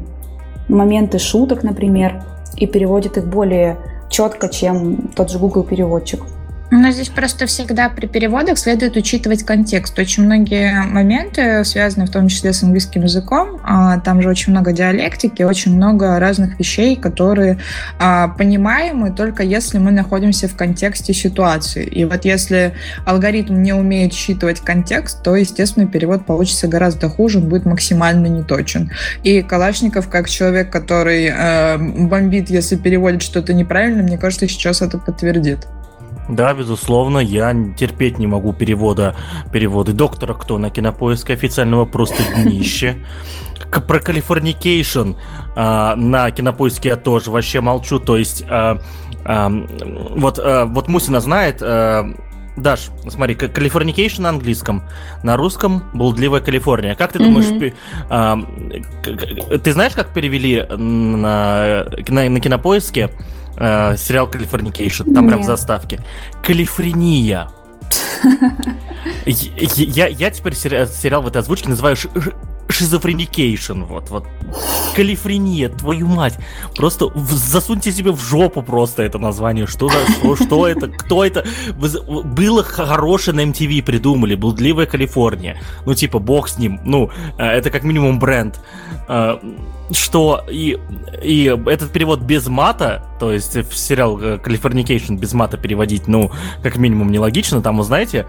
моменты шуток, например, и переводит их более четко, чем тот же Google переводчик. Но здесь просто всегда при переводах следует учитывать контекст. Очень многие моменты связаны в том числе с английским языком. А, там же очень много диалектики, очень много разных вещей, которые а, понимаемы только если мы находимся в контексте ситуации. И вот если алгоритм не умеет считывать контекст, то, естественно, перевод получится гораздо хуже, он будет максимально неточен. И Калашников, как человек, который э, бомбит, если переводит что-то неправильно, мне кажется, сейчас это подтвердит. Да, безусловно, я терпеть не могу перевода, переводы доктора кто на кинопоиске официального просто днище. Про Californication а, на кинопоиске я тоже вообще молчу. То есть, а, а, вот, а, вот Мусина знает, а, Даш, смотри, Californication на английском, на русском блудливая Калифорния. Как ты думаешь, mm-hmm. а, ты знаешь, как перевели на, на, на кинопоиске? Э, сериал Californication, там Нет. прям в заставке. Калифорния. Я, я теперь сериал в этой озвучке называю шизофреникейшн, вот, вот. Калифрения, твою мать. Просто засуньте себе в жопу просто это название. Что за, что, что это, кто это? Было хорошее на MTV придумали, блудливая Калифорния. Ну, типа, бог с ним. Ну, э, это как минимум бренд. Э, что и, и этот перевод без мата, то есть в сериал Californication без мата переводить, ну, как минимум нелогично, там, вы знаете,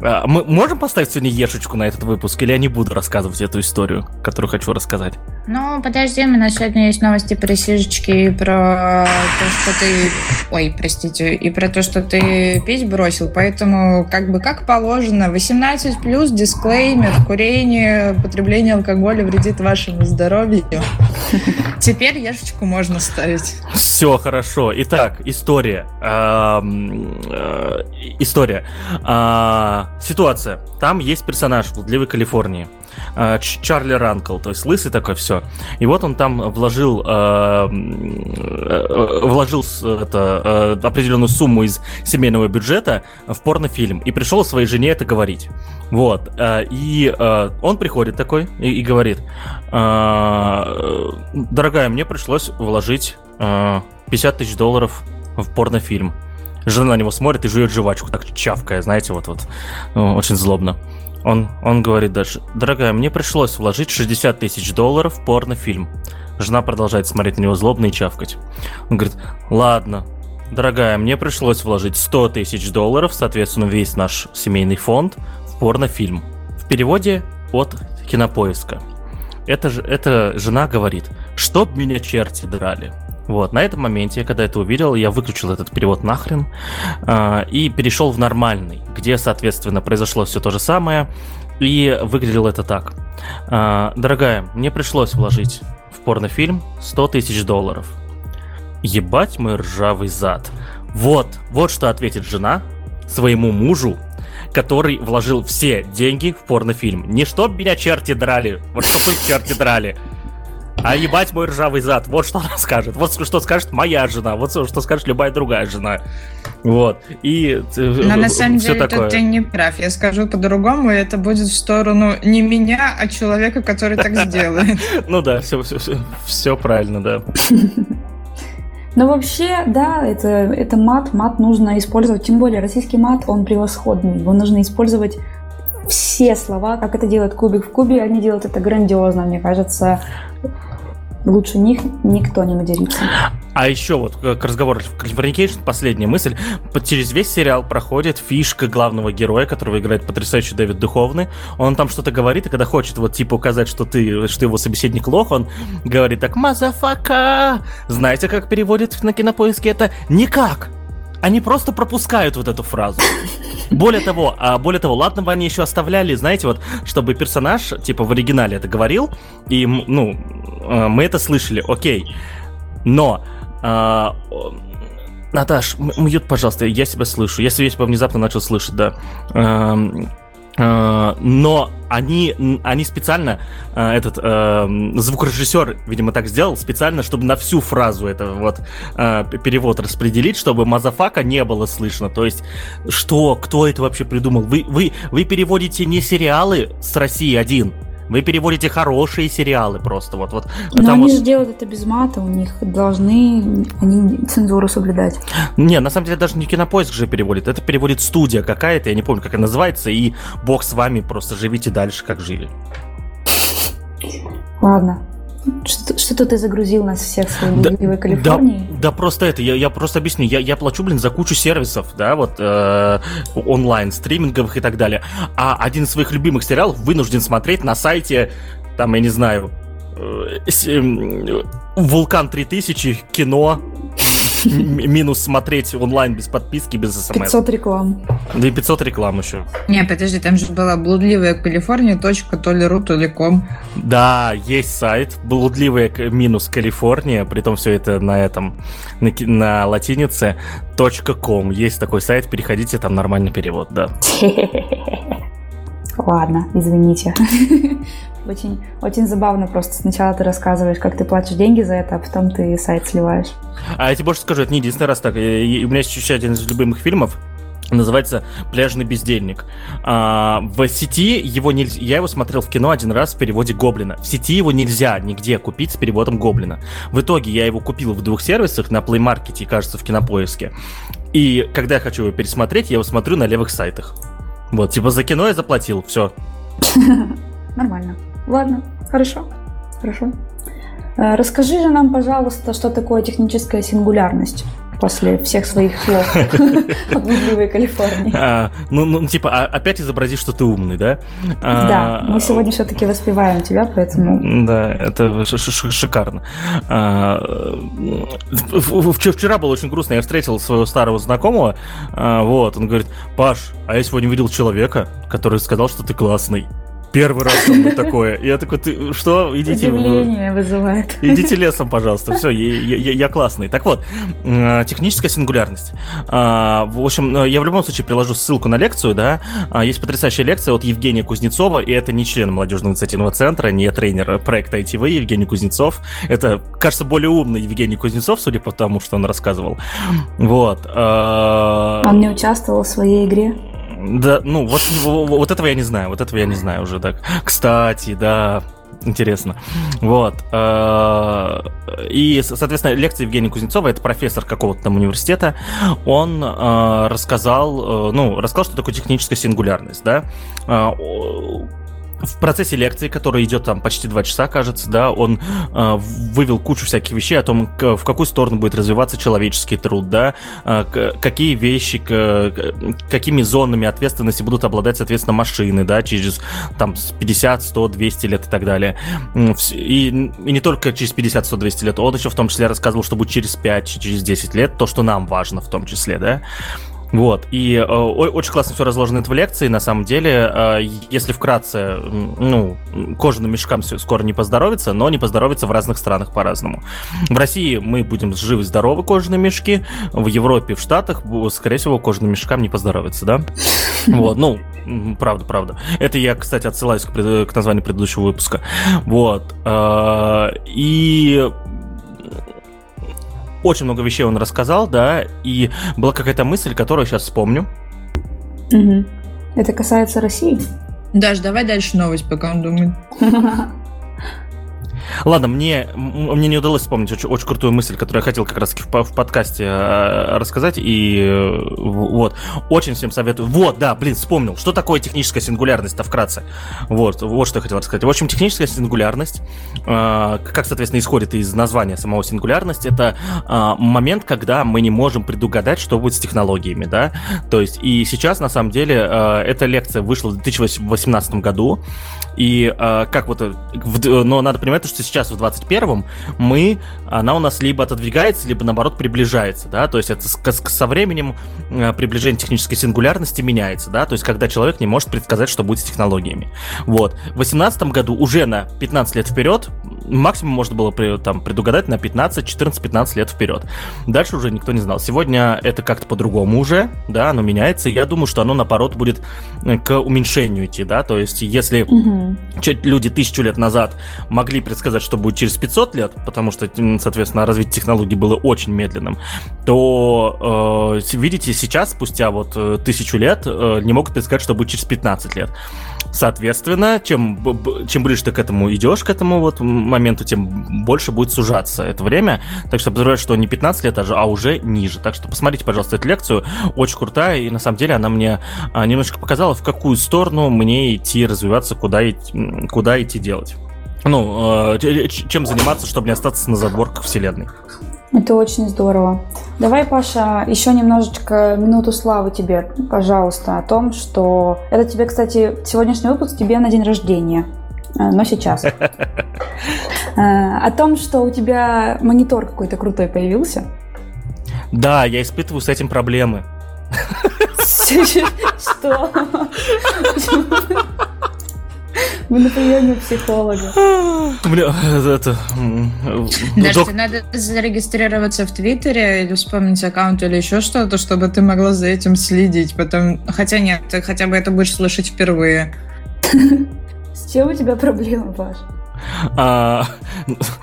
а, мы можем поставить сегодня ешечку на этот выпуск, или я не буду рассказывать эту историю, которую хочу рассказать? Ну, подожди, у нас сегодня есть новости про сишечки и про то, что ты... Ой, простите, и про то, что ты пить бросил, поэтому как бы как положено, 18 плюс, дисклеймер, курение, потребление алкоголя вредит вашему здоровью. Теперь ешечку можно ставить. Все хорошо. Итак, история. Э, история. Ситуация. Там есть персонаж в блудливой Калифорнии. А, Чарли Ранкл, то есть лысый такой, все. И вот он там вложил, э, э, вложил это, э, определенную сумму из семейного бюджета в порнофильм и пришел своей жене это говорить. Вот. И он приходит такой и, и говорит, дорогая, мне пришлось вложить 50 тысяч долларов в порнофильм. Жена на него смотрит и жует жвачку, так чавкая, знаете, вот-вот. Ну, очень злобно. Он, он говорит дальше. Дорогая, мне пришлось вложить 60 тысяч долларов в порнофильм. Жена продолжает смотреть на него злобно и чавкать. Он говорит, ладно, дорогая, мне пришлось вложить 100 тысяч долларов, соответственно, весь наш семейный фонд, в порнофильм. В переводе от кинопоиска. Это, эта жена говорит, чтоб меня черти драли. Вот, на этом моменте, когда это увидел, я выключил этот перевод нахрен э, и перешел в нормальный, где, соответственно, произошло все то же самое, и выглядело это так. Э, дорогая, мне пришлось вложить в порнофильм 100 тысяч долларов. Ебать мой ржавый зад. Вот, вот что ответит жена своему мужу, который вложил все деньги в порнофильм. Не чтоб меня черти драли, вот чтоб их черти драли, а ебать мой ржавый зад. Вот что она скажет. Вот что скажет моя жена. Вот что скажет любая другая жена. Вот. И э, Но на самом деле такое. ты не прав. Я скажу по-другому, и это будет в сторону не меня, а человека, который так сделает. Ну да, все, все, все правильно, да. Но вообще, да, это, это мат, мат нужно использовать, тем более российский мат, он превосходный, его нужно использовать все слова, как это делает Кубик в Кубе, они делают это грандиозно, мне кажется лучше них никто не матерится. А еще вот к разговору Californication последняя мысль. Через весь сериал проходит фишка главного героя, которого играет потрясающий Дэвид Духовный. Он там что-то говорит, и когда хочет вот типа указать, что ты, что его собеседник лох, он говорит так «Motherfucker!» Знаете, как переводит на кинопоиске это? Никак! Они просто пропускают вот эту фразу. Более того, а, более того, ладно бы они еще оставляли, знаете, вот, чтобы персонаж, типа, в оригинале это говорил, и, ну, а, мы это слышали, окей. Но, а, Наташ, mute, пожалуйста, я себя слышу. Я себя внезапно начал слышать, да. Э, но они, они специально, э, этот э, звукорежиссер, видимо, так сделал, специально, чтобы на всю фразу это вот перевод распределить, чтобы motherfucker не было слышно. То есть, что, кто это вообще придумал? Вы, вы, вы переводите не сериалы с России один, вы переводите хорошие сериалы просто. Вот, вот, Но они вот... же делают это без мата, у них должны они цензуру соблюдать. Не, на самом деле даже не кинопоиск же переводит, это переводит студия какая-то, я не помню, как она называется, и бог с вами, просто живите дальше, как жили. Ладно, что-то ты загрузил нас всех своей блудливой да, Калифорнии. Да, да просто это, я, я просто объясню. Я, я плачу, блин, за кучу сервисов, да, вот э, онлайн, стриминговых и так далее. А один из своих любимых сериалов вынужден смотреть на сайте, там, я не знаю, э, э, Вулкан 3000, кино, минус смотреть онлайн без подписки, без смс. 500 реклам. Да и 500 реклам еще. Не, подожди, там же была блудливая Калифорния, точка, то ли ру, то ли ком. Да, есть сайт, блудливая минус Калифорния, при том все это на этом, на, на латинице, точка ком. Есть такой сайт, переходите, там нормальный перевод, да. Ладно, извините. Очень, очень забавно просто. Сначала ты рассказываешь, как ты платишь деньги за это, а потом ты сайт сливаешь. А я тебе больше скажу, это не единственный раз так. у меня есть еще один из любимых фильмов. Называется «Пляжный бездельник». А, в сети его нельзя... Я его смотрел в кино один раз в переводе «Гоблина». В сети его нельзя нигде купить с переводом «Гоблина». В итоге я его купил в двух сервисах, на Play Market и, кажется, в Кинопоиске. И когда я хочу его пересмотреть, я его смотрю на левых сайтах. Вот, типа за кино я заплатил, все. Нормально. Ладно, хорошо, хорошо. Э, расскажи же нам, пожалуйста, что такое техническая сингулярность после всех своих слов о блудливой Калифорнии. А, ну, ну, типа, а, опять изобрази, что ты умный, да? А, да, мы сегодня все-таки воспеваем тебя, поэтому... Да, это шикарно. А, вчера было очень грустно, я встретил своего старого знакомого, вот, он говорит, Паш, а я сегодня видел человека, который сказал, что ты классный. Первый раз со такое. Я такой, ты что, идите... Удивление вызывает. Идите лесом, пожалуйста. Все, я, я, я классный. Так вот, техническая сингулярность. А, в общем, э, я в любом случае приложу ссылку на лекцию, да. А, есть потрясающая лекция от Евгения Кузнецова, и это не член молодежного инициативного центра, не тренер проекта ITV Евгений Кузнецов. Это, кажется, более умный Евгений Кузнецов, судя по тому, что он рассказывал. Вот. А, он не участвовал в своей игре? Да, ну, вот, вот этого я не знаю, вот этого я не знаю уже так. Кстати, да, интересно. Вот. Э, и, соответственно, лекция Евгения Кузнецова, это профессор какого-то там университета, он э, рассказал, э, ну, рассказал, что такое техническая сингулярность, да в процессе лекции, которая идет там почти два часа, кажется, да, он э, вывел кучу всяких вещей о том, в какую сторону будет развиваться человеческий труд, да, э, какие вещи, к, какими зонами ответственности будут обладать, соответственно, машины, да, через там 50, 100, 200 лет и так далее. И, и не только через 50, 100, 200 лет, он еще в том числе рассказывал, что будет через 5, через 10 лет, то, что нам важно в том числе, да. Вот, и э, очень классно все разложено это в лекции, на самом деле, э, если вкратце, ну, кожаным мешкам скоро не поздоровится, но не поздоровится в разных странах по-разному. В России мы будем живы-здоровы кожаные мешки, в Европе, в Штатах, скорее всего, кожаным мешкам не поздоровится, да? Вот, ну, правда, правда. Это я, кстати, отсылаюсь к, к названию предыдущего выпуска. Вот. Э, и очень много вещей он рассказал, да, и была какая-то мысль, которую сейчас вспомню. Угу. Это касается России? Даш, давай дальше новость, пока он думает. Ладно, мне, мне не удалось вспомнить очень, очень крутую мысль, которую я хотел как раз в, в подкасте э, рассказать. И э, вот, очень всем советую. Вот, да, блин, вспомнил. Что такое техническая сингулярность-то вкратце? Вот, вот что я хотел рассказать. В общем, техническая сингулярность, э, как, соответственно, исходит из названия самого сингулярность, это э, момент, когда мы не можем предугадать, что будет с технологиями, да? То есть, и сейчас, на самом деле, э, эта лекция вышла в 2018 году, и э, как вот, в, но надо понимать, что сейчас в 21-м мы, она у нас либо отодвигается, либо наоборот приближается, да, то есть это с, со временем э, приближение технической сингулярности меняется, да, то есть когда человек не может предсказать, что будет с технологиями. Вот. В 2018 году уже на 15 лет вперед, максимум можно было там предугадать на 15, 14, 15 лет вперед. Дальше уже никто не знал. Сегодня это как-то по-другому уже, да, оно меняется, я думаю, что оно наоборот будет э, к уменьшению идти, да, то есть если угу люди тысячу лет назад могли предсказать, что будет через 500 лет, потому что, соответственно, развитие технологий было очень медленным, то, э, видите, сейчас, спустя вот э, тысячу лет, э, не могут предсказать, что будет через 15 лет. Соответственно, чем, чем ближе ты к этому идешь, к этому вот моменту, тем больше будет сужаться это время. Так что подозреваю, что не 15 лет, а уже ниже. Так что посмотрите, пожалуйста, эту лекцию. Очень крутая, и на самом деле она мне а, немножко показала, в какую сторону мне идти, развиваться, куда идти, куда идти делать. Ну, а, чем заниматься, чтобы не остаться на задворках вселенной. Это очень здорово. Давай, Паша, еще немножечко минуту славы тебе, пожалуйста, о том, что... Это тебе, кстати, сегодняшний выпуск тебе на день рождения, э, но сейчас. Э, о том, что у тебя монитор какой-то крутой появился. Да, я испытываю с этим проблемы. Что? Мы на приеме психолога. Бля, это... Даже надо зарегистрироваться в Твиттере или вспомнить аккаунт или еще что-то, чтобы ты могла за этим следить. Потом... Хотя нет, ты хотя бы это будешь слышать впервые. С чем у тебя проблема, Паш? А,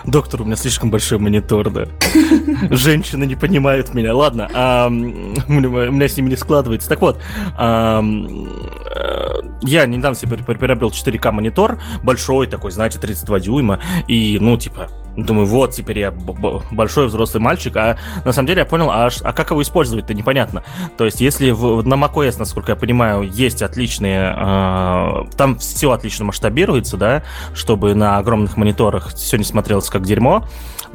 доктор, у меня слишком большой монитор, да. Женщины не понимают меня. Ладно, а, у, меня, с ними не складывается. Так вот, а, я недавно себе приобрел 4К монитор, большой такой, знаете, 32 дюйма, и, ну, типа, Думаю, вот, теперь я большой взрослый мальчик, а на самом деле я понял, а, а как его использовать-то непонятно. То есть, если в, на macOS, насколько я понимаю, есть отличные, э, там все отлично масштабируется, да, чтобы на огромных мониторах все не смотрелось как дерьмо,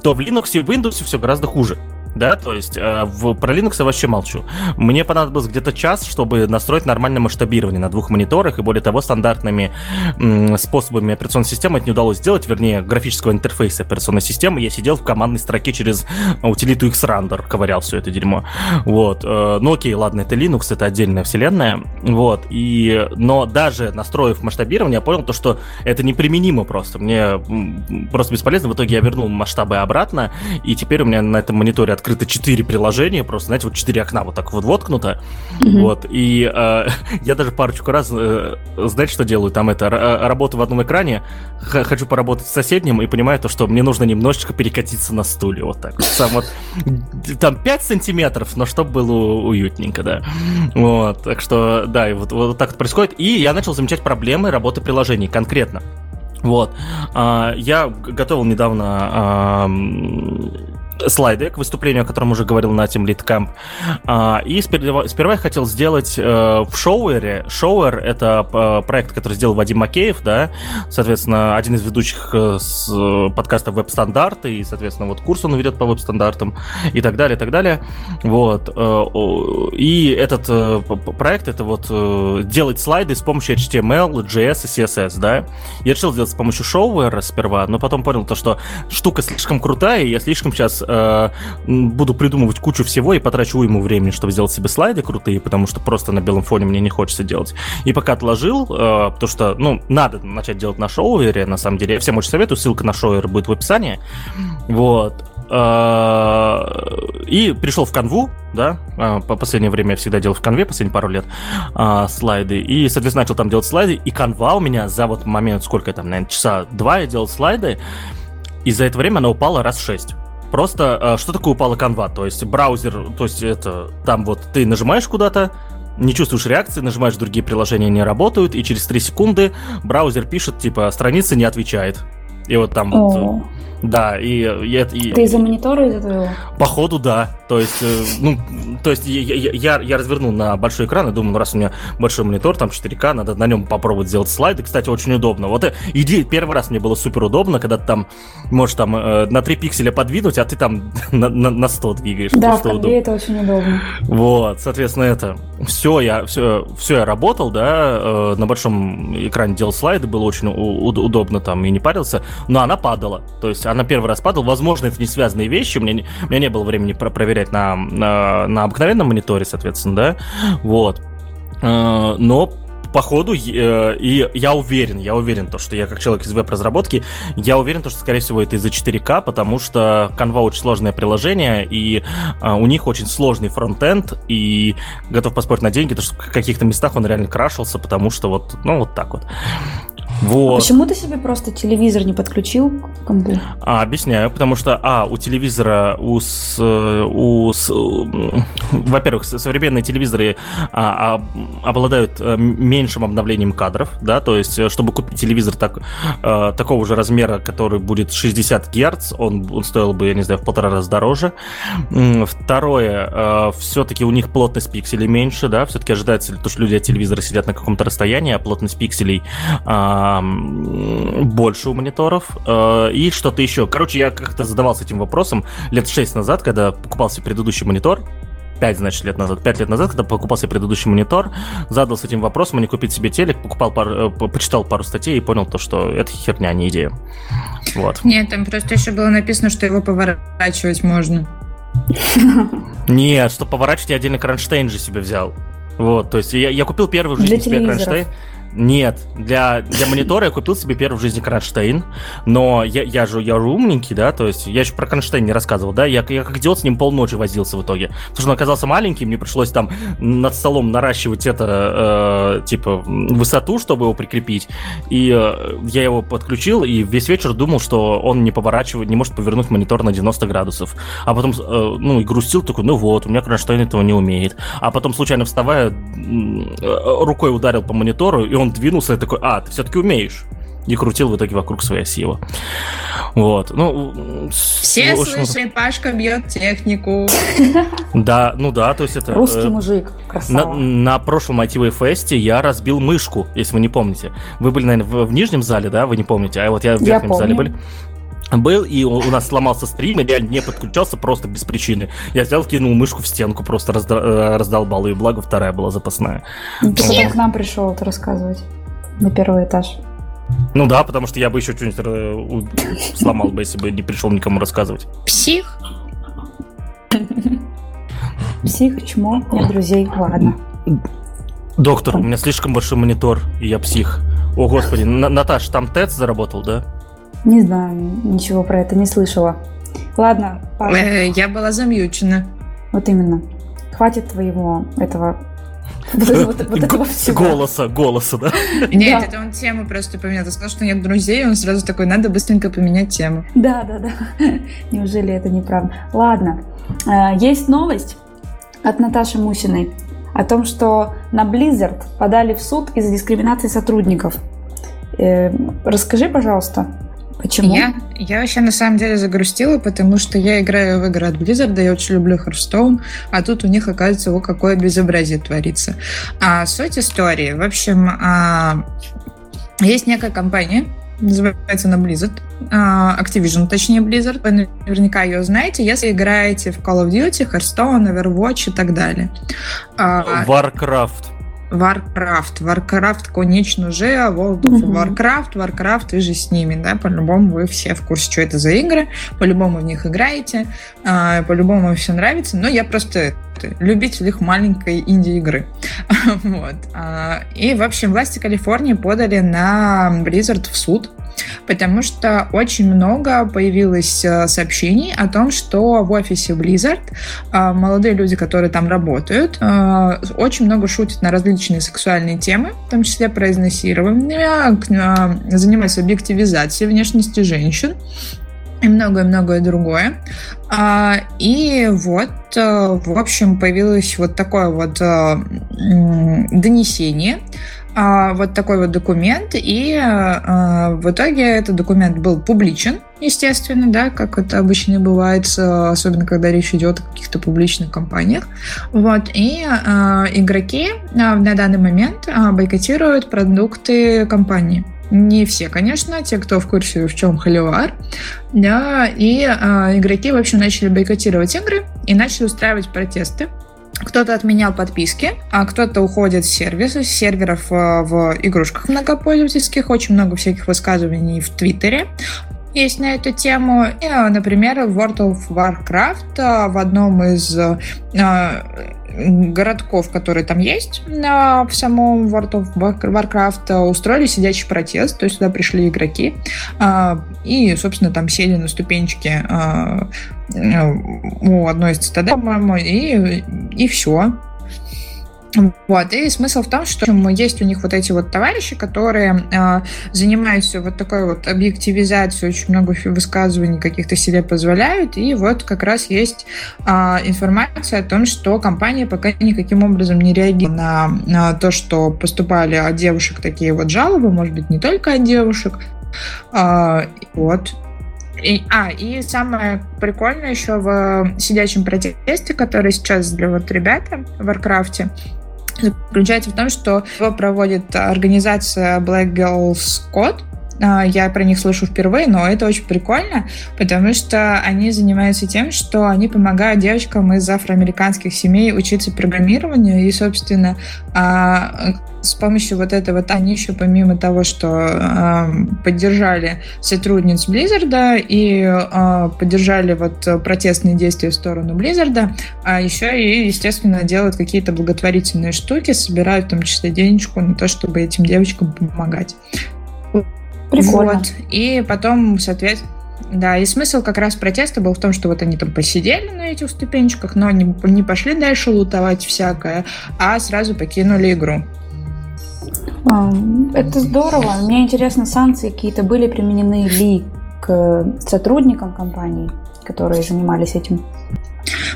то в Linux и в Windows все гораздо хуже. Да, то есть э, в, про Linux я вообще молчу. Мне понадобилось где-то час, чтобы настроить нормальное масштабирование на двух мониторах, и более того, стандартными м, способами операционной системы это не удалось сделать, вернее, графического интерфейса операционной системы. Я сидел в командной строке через утилиту Xrandr, ковырял все это дерьмо. Вот. Э, ну окей, ладно, это Linux, это отдельная вселенная. Вот. И, но даже настроив масштабирование, я понял то, что это неприменимо просто. Мне просто бесполезно. В итоге я вернул масштабы обратно, и теперь у меня на этом мониторе открыто 4 приложения, просто, знаете, вот 4 окна вот так вот воткнуто. Mm-hmm. Вот. И э, я даже парочку раз, э, знаете, что делаю? Там это, э, работаю в одном экране, хочу поработать с соседним, и понимаю то, что мне нужно немножечко перекатиться на стуле, вот так. Сам вот, там 5 сантиметров, но чтобы было уютненько, да. Вот, так что, да, и вот, вот так это происходит. И я начал замечать проблемы работы приложений конкретно. Вот. А, я готовил недавно слайды к выступлению, о котором уже говорил на Team Lead Camp. И сперва, я хотел сделать э, в Shower. Shower — это э, проект, который сделал Вадим Макеев, да, соответственно, один из ведущих э, с подкаста «Веб-стандарты», и, соответственно, вот курс он ведет по веб-стандартам, и так далее, и так далее. Вот. И этот проект — это вот делать слайды с помощью HTML, JS и CSS, да. Я решил сделать с помощью Shower сперва, но потом понял то, что штука слишком крутая, и я слишком сейчас э, буду придумывать кучу всего и потрачу ему времени, чтобы сделать себе слайды крутые, потому что просто на белом фоне мне не хочется делать. И пока отложил, э, потому что, ну, надо начать делать на шоувере, на самом деле. Я всем очень советую, ссылка на шоуэр будет в описании. Вот. Э, и пришел в канву, да, э, по последнее время я всегда делал в конве, последние пару лет, э, слайды, и, соответственно, начал там делать слайды, и канва у меня за вот момент, сколько я там, наверное, часа два я делал слайды, и за это время она упала раз в шесть. Просто э, что такое упала канва? То есть браузер, то есть это там вот ты нажимаешь куда-то, не чувствуешь реакции, нажимаешь другие приложения не работают, и через 3 секунды браузер пишет, типа, страница не отвечает. И вот там вот да, и, и, и Ты из-за монитора из-за твоего? Походу, да. То есть, э, ну, то есть я, я, я развернул на большой экран и думаю, ну раз у меня большой монитор, там 4К, надо на нем попробовать сделать слайды. Кстати, очень удобно. Вот э, иди, первый раз мне было супер удобно, когда ты там можешь там э, на 3 пикселя подвинуть, а ты там на, на, на 100 двигаешь. Да, в удобно. это очень удобно. Вот, соответственно, это все я, все, все я работал, да, на большом экране делал слайды, было очень удобно там и не парился, но она падала. То есть она первый раз падала. Возможно, это не связанные вещи. У меня не, у меня не было времени про проверять на, на, на обыкновенном мониторе, соответственно, да. Вот. Э, но походу, э, и я уверен, я уверен, то, что я как человек из веб-разработки, я уверен, то, что, скорее всего, это из-за 4К, потому что Canva очень сложное приложение, и э, у них очень сложный фронтенд, и готов поспорить на деньги, то, что в каких-то местах он реально крашился, потому что вот, ну, вот так вот. Вот. Почему ты себе просто телевизор не подключил к компу? А, объясняю, потому что, а, у телевизора, у, с, у с, во-первых, современные телевизоры а, а, обладают а, меньшим обновлением кадров, да, то есть, э, чтобы купить телевизор так, а, такого же размера, который будет 60 Гц, он, он стоил бы, я не знаю, в полтора раза дороже. Второе, а, все-таки у них плотность пикселей меньше, да, все-таки ожидается, то, что люди от телевизора сидят на каком-то расстоянии, а плотность пикселей а, больше у мониторов э, и что-то еще. Короче, я как-то задавался этим вопросом лет 6 назад, когда покупал себе предыдущий монитор. 5, значит, лет назад, 5 лет назад, когда покупал себе предыдущий монитор, задался этим вопросом, а не купить себе телек, покупал пару, э, почитал пару статей и понял то, что это херня, не идея. Вот. Нет, там просто еще было написано, что его поворачивать можно. Нет, что поворачивать, я отдельно кронштейн же себе взял. Вот, то есть я, я купил первый в жизни себе кронштейн. Нет, для, для монитора я купил себе первый в жизни кронштейн, но я, я же я же умненький, да, то есть я еще про кронштейн не рассказывал, да, я, я как идиот с ним полночи возился в итоге, потому что он оказался маленький, мне пришлось там над столом наращивать это, э, типа, высоту, чтобы его прикрепить, и э, я его подключил, и весь вечер думал, что он не поворачивает, не может повернуть монитор на 90 градусов, а потом, э, ну, и грустил такой, ну вот, у меня кронштейн этого не умеет, а потом случайно вставая, э, рукой ударил по монитору, и он двинулся и такой, а, ты все-таки умеешь. И крутил в итоге вокруг своей оси его. Вот. Ну, Все очень... слышали, Пашка бьет технику. Да, ну да, то есть это... Русский э, мужик, красава. На, на прошлом ITV фесте я разбил мышку, если вы не помните. Вы были, наверное, в, в нижнем зале, да, вы не помните, а вот я в верхнем я зале были. Был, и у нас сломался стрим, и реально не подключался просто без причины. Я взял, кинул мышку в стенку, просто разда- э, раздолбал, и благо вторая была запасная. Ну, ты потом к нам пришел это рассказывать на первый этаж. Ну да, потому что я бы еще что-нибудь э, сломал бы, если бы не пришел никому рассказывать. Псих? Псих, чмо, нет друзей, ладно. Доктор, у меня слишком большой монитор, и я псих. О, господи, Наташ, там ТЭЦ заработал, да? Не знаю, ничего про это не слышала. Ладно, Паша. Э, я была замьючена. Вот именно. Хватит твоего этого вот, вот этого всего. Голоса, голоса, да? Нет, да. это он тему просто поменял. Ты сказал, что нет друзей, он сразу такой, надо быстренько поменять тему. Да, да, да. Неужели это неправда? Ладно. Э, есть новость от Наташи Мусиной о том, что на Blizzard подали в суд из-за дискриминации сотрудников. Э, расскажи, пожалуйста, Почему? Я, я вообще на самом деле загрустила, потому что я играю в игры от Blizzard, я очень люблю Hearthstone, а тут у них, оказывается, вот какое безобразие творится. А суть истории, в общем, а, есть некая компания, называется она Blizzard, а, Activision, точнее Blizzard, вы наверняка ее знаете, если играете в Call of Duty, Hearthstone, Overwatch и так далее. А, Warcraft. Warcraft. Warcraft, конечно же, а World of Warcraft, Warcraft, вы же с ними, да, по-любому вы все в курсе, что это за игры, по-любому в них играете, а, по-любому вам все нравится, но я просто любитель их маленькой инди-игры. вот. А, и, в общем, власти Калифорнии подали на Blizzard в суд потому что очень много появилось э, сообщений о том, что в офисе Blizzard э, молодые люди, которые там работают, э, очень много шутят на различные сексуальные темы, в том числе про изнасилование, занимаются объективизацией внешности женщин и многое-многое другое. А, и вот, в общем, появилось вот такое вот донесение вот такой вот документ, и а, в итоге этот документ был публичен, естественно, да, как это обычно и бывает, особенно когда речь идет о каких-то публичных компаниях. Вот, и а, игроки а, на данный момент а, бойкотируют продукты компании. Не все, конечно, те, кто в курсе, в чем холивар. Да, и э, игроки, в общем, начали бойкотировать игры и начали устраивать протесты. Кто-то отменял подписки, а кто-то уходит с сервиса, с серверов э, в игрушках многопользовательских. Очень много всяких высказываний в Твиттере есть на эту тему. И, э, например, в World of Warcraft э, в одном из городков, которые там есть в самом World of Warcraft, устроили сидячий протест, то есть туда пришли игроки и, собственно, там сели на ступенчики у одной из цитадель, по-моему, и, и все. Вот, и смысл в том, что есть у них вот эти вот товарищи, которые э, занимаются вот такой вот объективизацией, очень много высказываний каких-то себе позволяют, и вот как раз есть э, информация о том, что компания пока никаким образом не реагирует на, на то, что поступали от девушек такие вот жалобы, может быть, не только от девушек, э, вот, и, а, и самое прикольное еще в сидячем протесте, который сейчас для вот ребята в Варкрафте, заключается в том, что его проводит организация Black Girls Code, я про них слышу впервые, но это очень прикольно, потому что они занимаются тем, что они помогают девочкам из афроамериканских семей учиться программированию, и, собственно, а, с помощью вот этого они еще помимо того, что а, поддержали сотрудниц Blizzard и поддержали вот протестные действия в сторону Blizzard, а еще и, естественно, делают какие-то благотворительные штуки, собирают в том числе денежку на то, чтобы этим девочкам помогать. Прикольно. Вот. И потом, соответственно, да, и смысл как раз протеста был в том, что вот они там посидели на этих ступенчиках, но не, не пошли дальше лутовать всякое, а сразу покинули игру. А, это здорово. Мне интересно, санкции какие-то были применены ли к сотрудникам компании, которые занимались этим?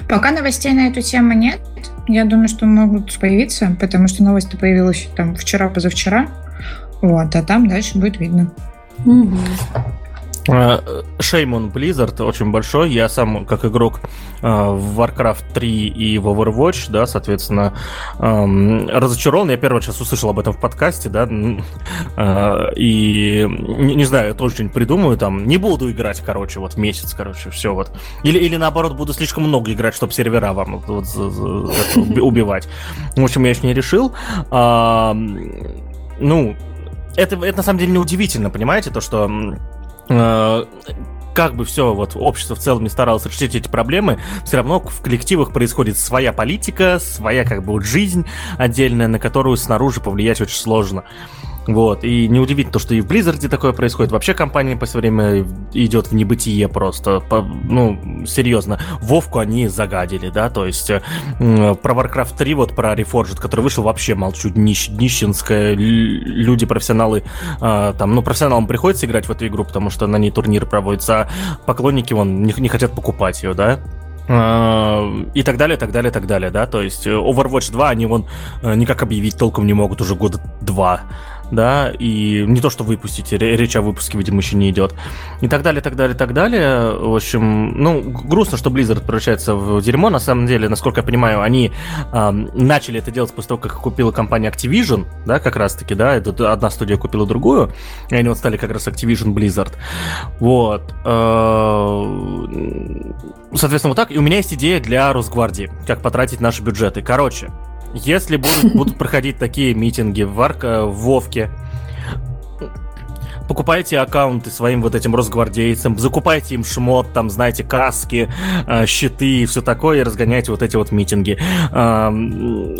Пока новостей на эту тему нет. Я думаю, что могут появиться, потому что новость появилась там вчера-позавчера. Вот, а там дальше будет видно. Угу. Шейм он Blizzard очень большой. Я сам, как игрок э, в Warcraft 3 и в Overwatch, да, соответственно, эм, разочарован. Я первый раз услышал об этом в подкасте, да, э, и не, не знаю, я тоже что-нибудь придумаю, там, не буду играть, короче, вот месяц, короче, все вот. Или, или наоборот, буду слишком много играть, чтобы сервера вам вот, убивать. В общем, я еще не решил. Ну, это, это на самом деле не удивительно, понимаете, то, что Э, как бы все вот общество в целом не старалось решить эти проблемы, все равно в коллективах происходит своя политика, своя как бы вот жизнь отдельная, на которую снаружи повлиять очень сложно. Вот, и неудивительно то, что и в Blizzard такое происходит. Вообще компания по все время идет в небытие просто. По, ну, серьезно. Вовку они загадили, да, то есть э, про Warcraft 3, вот про Reforged, который вышел, вообще молчу, днищ, днищенская. Люди, профессионалы, э, там, ну, профессионалам приходится играть в эту игру, потому что на ней турниры проводятся, а поклонники, вон, не, не хотят покупать ее, да. Uh, и так далее, так далее, так далее, да, то есть э, Overwatch 2 они вон uh, никак объявить толком не могут уже года два, да, и не то, что выпустить, речь о выпуске, видимо, еще не идет, и так далее, так далее, так далее. В общем, ну, грустно, что Blizzard превращается в дерьмо, на самом деле, насколько я понимаю, они э, начали это делать после того, как купила компания Activision, да, как раз-таки, да, это одна студия купила другую, и они вот стали как раз Activision Blizzard, вот. Э, соответственно, вот так, и у меня есть идея для Росгвардии, как потратить наши бюджеты. Короче, если будут, будут проходить такие митинги в, Варка, в Вовке, покупайте аккаунты своим вот этим росгвардейцам, закупайте им шмот, там, знаете, каски, э, щиты и все такое, и разгоняйте вот эти вот митинги. Э,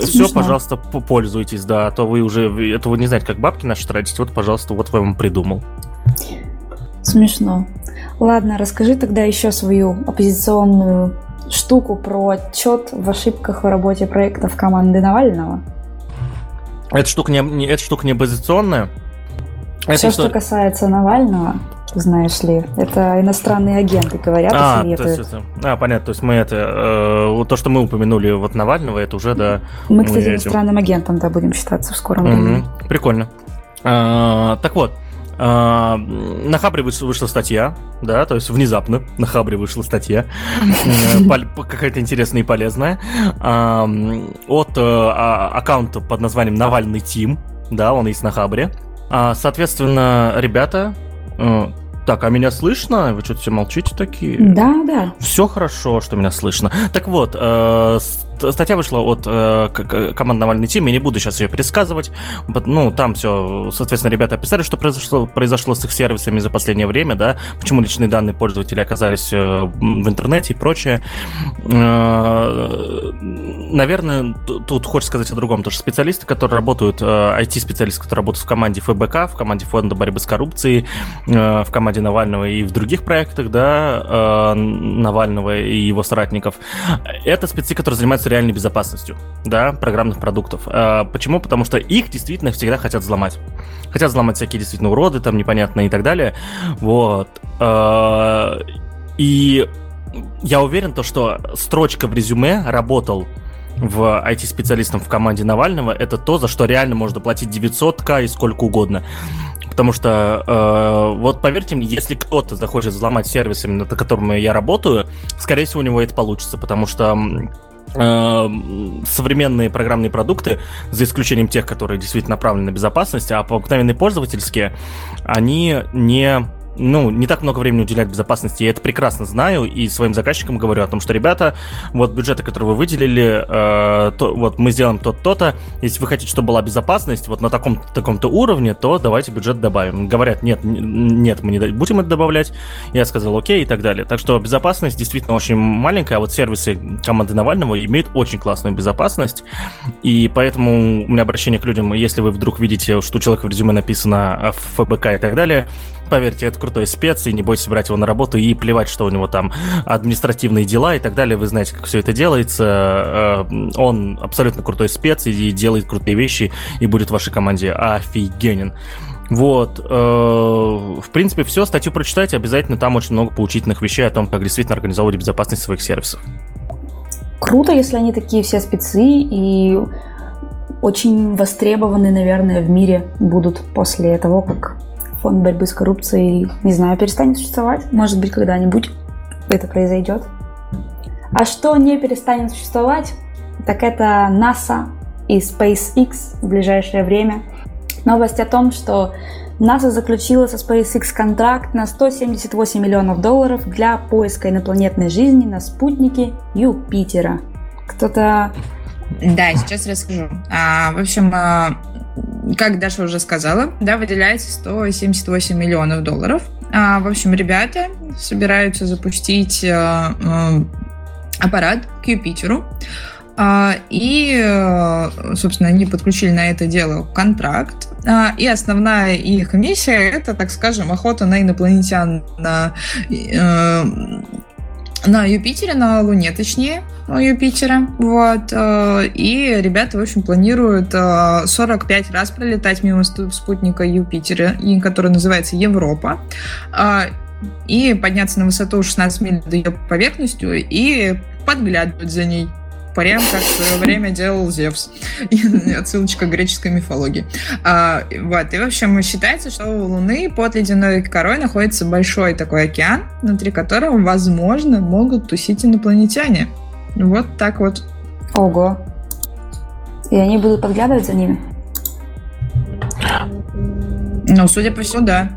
все, пожалуйста, пользуйтесь, да, а то вы уже, это вы не знаете, как бабки наши тратите, вот, пожалуйста, вот вам придумал. Смешно. Ладно, расскажи тогда еще свою оппозиционную штуку про отчет в ошибках в работе проектов команды Навального. Эта штука не, эта штука не оппозиционная? Это Все, что... что касается Навального, знаешь ли, это иностранные агенты говорят а, и советуют. То есть это, а, понятно, то есть мы это, э, то, что мы упомянули вот Навального, это уже, да... Мы, кстати, иностранным агентом, да, будем считаться в скором времени. Mm-hmm. Прикольно. А, так вот, а, на Хабре вышла статья, да, то есть внезапно на Хабре вышла статья, э, какая-то интересная и полезная, от э, а, аккаунта под названием Навальный Тим, да, он есть на Хабре. А, соответственно, ребята э, так, а меня слышно? Вы что-то все молчите такие? Да, да. Все хорошо, что меня слышно. Так вот, статья вышла от э, команды Навальный Тим, я не буду сейчас ее пересказывать. Ну, там все, соответственно, ребята описали, что произошло, произошло с их сервисами за последнее время, да, почему личные данные пользователей оказались э, в интернете и прочее. Э, наверное, тут хочется сказать о другом, потому что специалисты, которые работают, э, IT-специалисты, которые работают в команде ФБК, в команде Фонда борьбы с коррупцией, э, в команде Навального и в других проектах, да, э, Навального и его соратников, это спецы, которые занимаются реальной безопасностью, да, программных продуктов. А, почему? Потому что их действительно всегда хотят взломать. Хотят взломать всякие действительно уроды, там непонятные и так далее. Вот. А, и я уверен, то, что строчка в резюме работал в IT-специалистом в команде Навального, это то, за что реально можно платить 900к и сколько угодно. Потому что, э, вот поверьте мне, если кто-то захочет взломать сервис, именно на котором я работаю, скорее всего, у него это получится, потому что современные программные продукты, за исключением тех, которые действительно направлены на безопасность, а по обыкновенные пользовательские, они не ну, не так много времени уделяют безопасности. Я это прекрасно знаю и своим заказчикам говорю о том, что, ребята, вот бюджеты, которые вы выделили, э, то, вот мы сделаем то-то, если вы хотите, чтобы была безопасность вот на таком таком-то уровне, то давайте бюджет добавим. Говорят, нет, нет, мы не будем это добавлять. Я сказал, окей, и так далее. Так что безопасность действительно очень маленькая, а вот сервисы команды Навального имеют очень классную безопасность, и поэтому у меня обращение к людям, если вы вдруг видите, что у человека в резюме написано ФБК и так далее, Поверьте, это крутой спец, и не бойтесь брать его на работу и плевать, что у него там административные дела и так далее. Вы знаете, как все это делается. Э, он абсолютно крутой спец и делает крутые вещи, и будет в вашей команде офигенен. Вот. Э, в принципе, все. Статью прочитайте. Обязательно там очень много поучительных вещей о том, как действительно организовывать безопасность своих сервисов. Круто, если они такие все спецы и очень востребованы, наверное, в мире будут после того, как фонд борьбы с коррупцией, не знаю, перестанет существовать. Может быть, когда-нибудь это произойдет. А что не перестанет существовать, так это NASA и SpaceX в ближайшее время. Новость о том, что НАСА заключила со SpaceX контракт на 178 миллионов долларов для поиска инопланетной жизни на спутнике Юпитера. Кто-то... Да, сейчас расскажу. А, в общем, а, как Даша уже сказала, да, выделяется 178 миллионов долларов. А, в общем, ребята собираются запустить а, аппарат к Юпитеру. А, и, э, собственно, они подключили на это дело контракт. А, и основная их миссия это, так скажем, охота на инопланетян на, э, на Юпитере, на Луне, точнее, у Юпитера. Вот. Э, и ребята, в общем, планируют 45 раз пролетать мимо спутника Юпитера, который называется Европа а, и подняться на высоту 16 миль до ее поверхностью и подглядывать за ней прям как в свое время делал Зевс. Отсылочка к греческой мифологии. А, вот. И, в общем, считается, что у Луны под ледяной корой находится большой такой океан, внутри которого, возможно, могут тусить инопланетяне. Вот так вот. Ого. И они будут подглядывать за ними? Ну, судя по всему, да.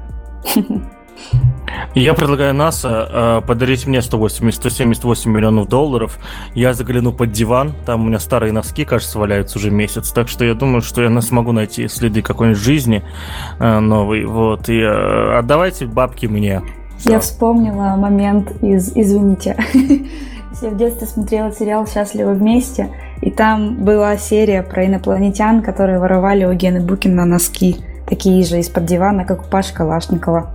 Я предлагаю НАСА э, подарить мне 180, 178 миллионов долларов. Я загляну под диван, там у меня старые носки, кажется, валяются уже месяц. Так что я думаю, что я смогу найти следы какой-нибудь жизни э, новой. Вот, и э, отдавайте бабки мне. Я вспомнила момент из «Извините». Я в детстве смотрела сериал «Счастливы вместе», и там была серия про инопланетян, которые воровали у Гены Букина носки, такие же из-под дивана, как у Паши Калашникова.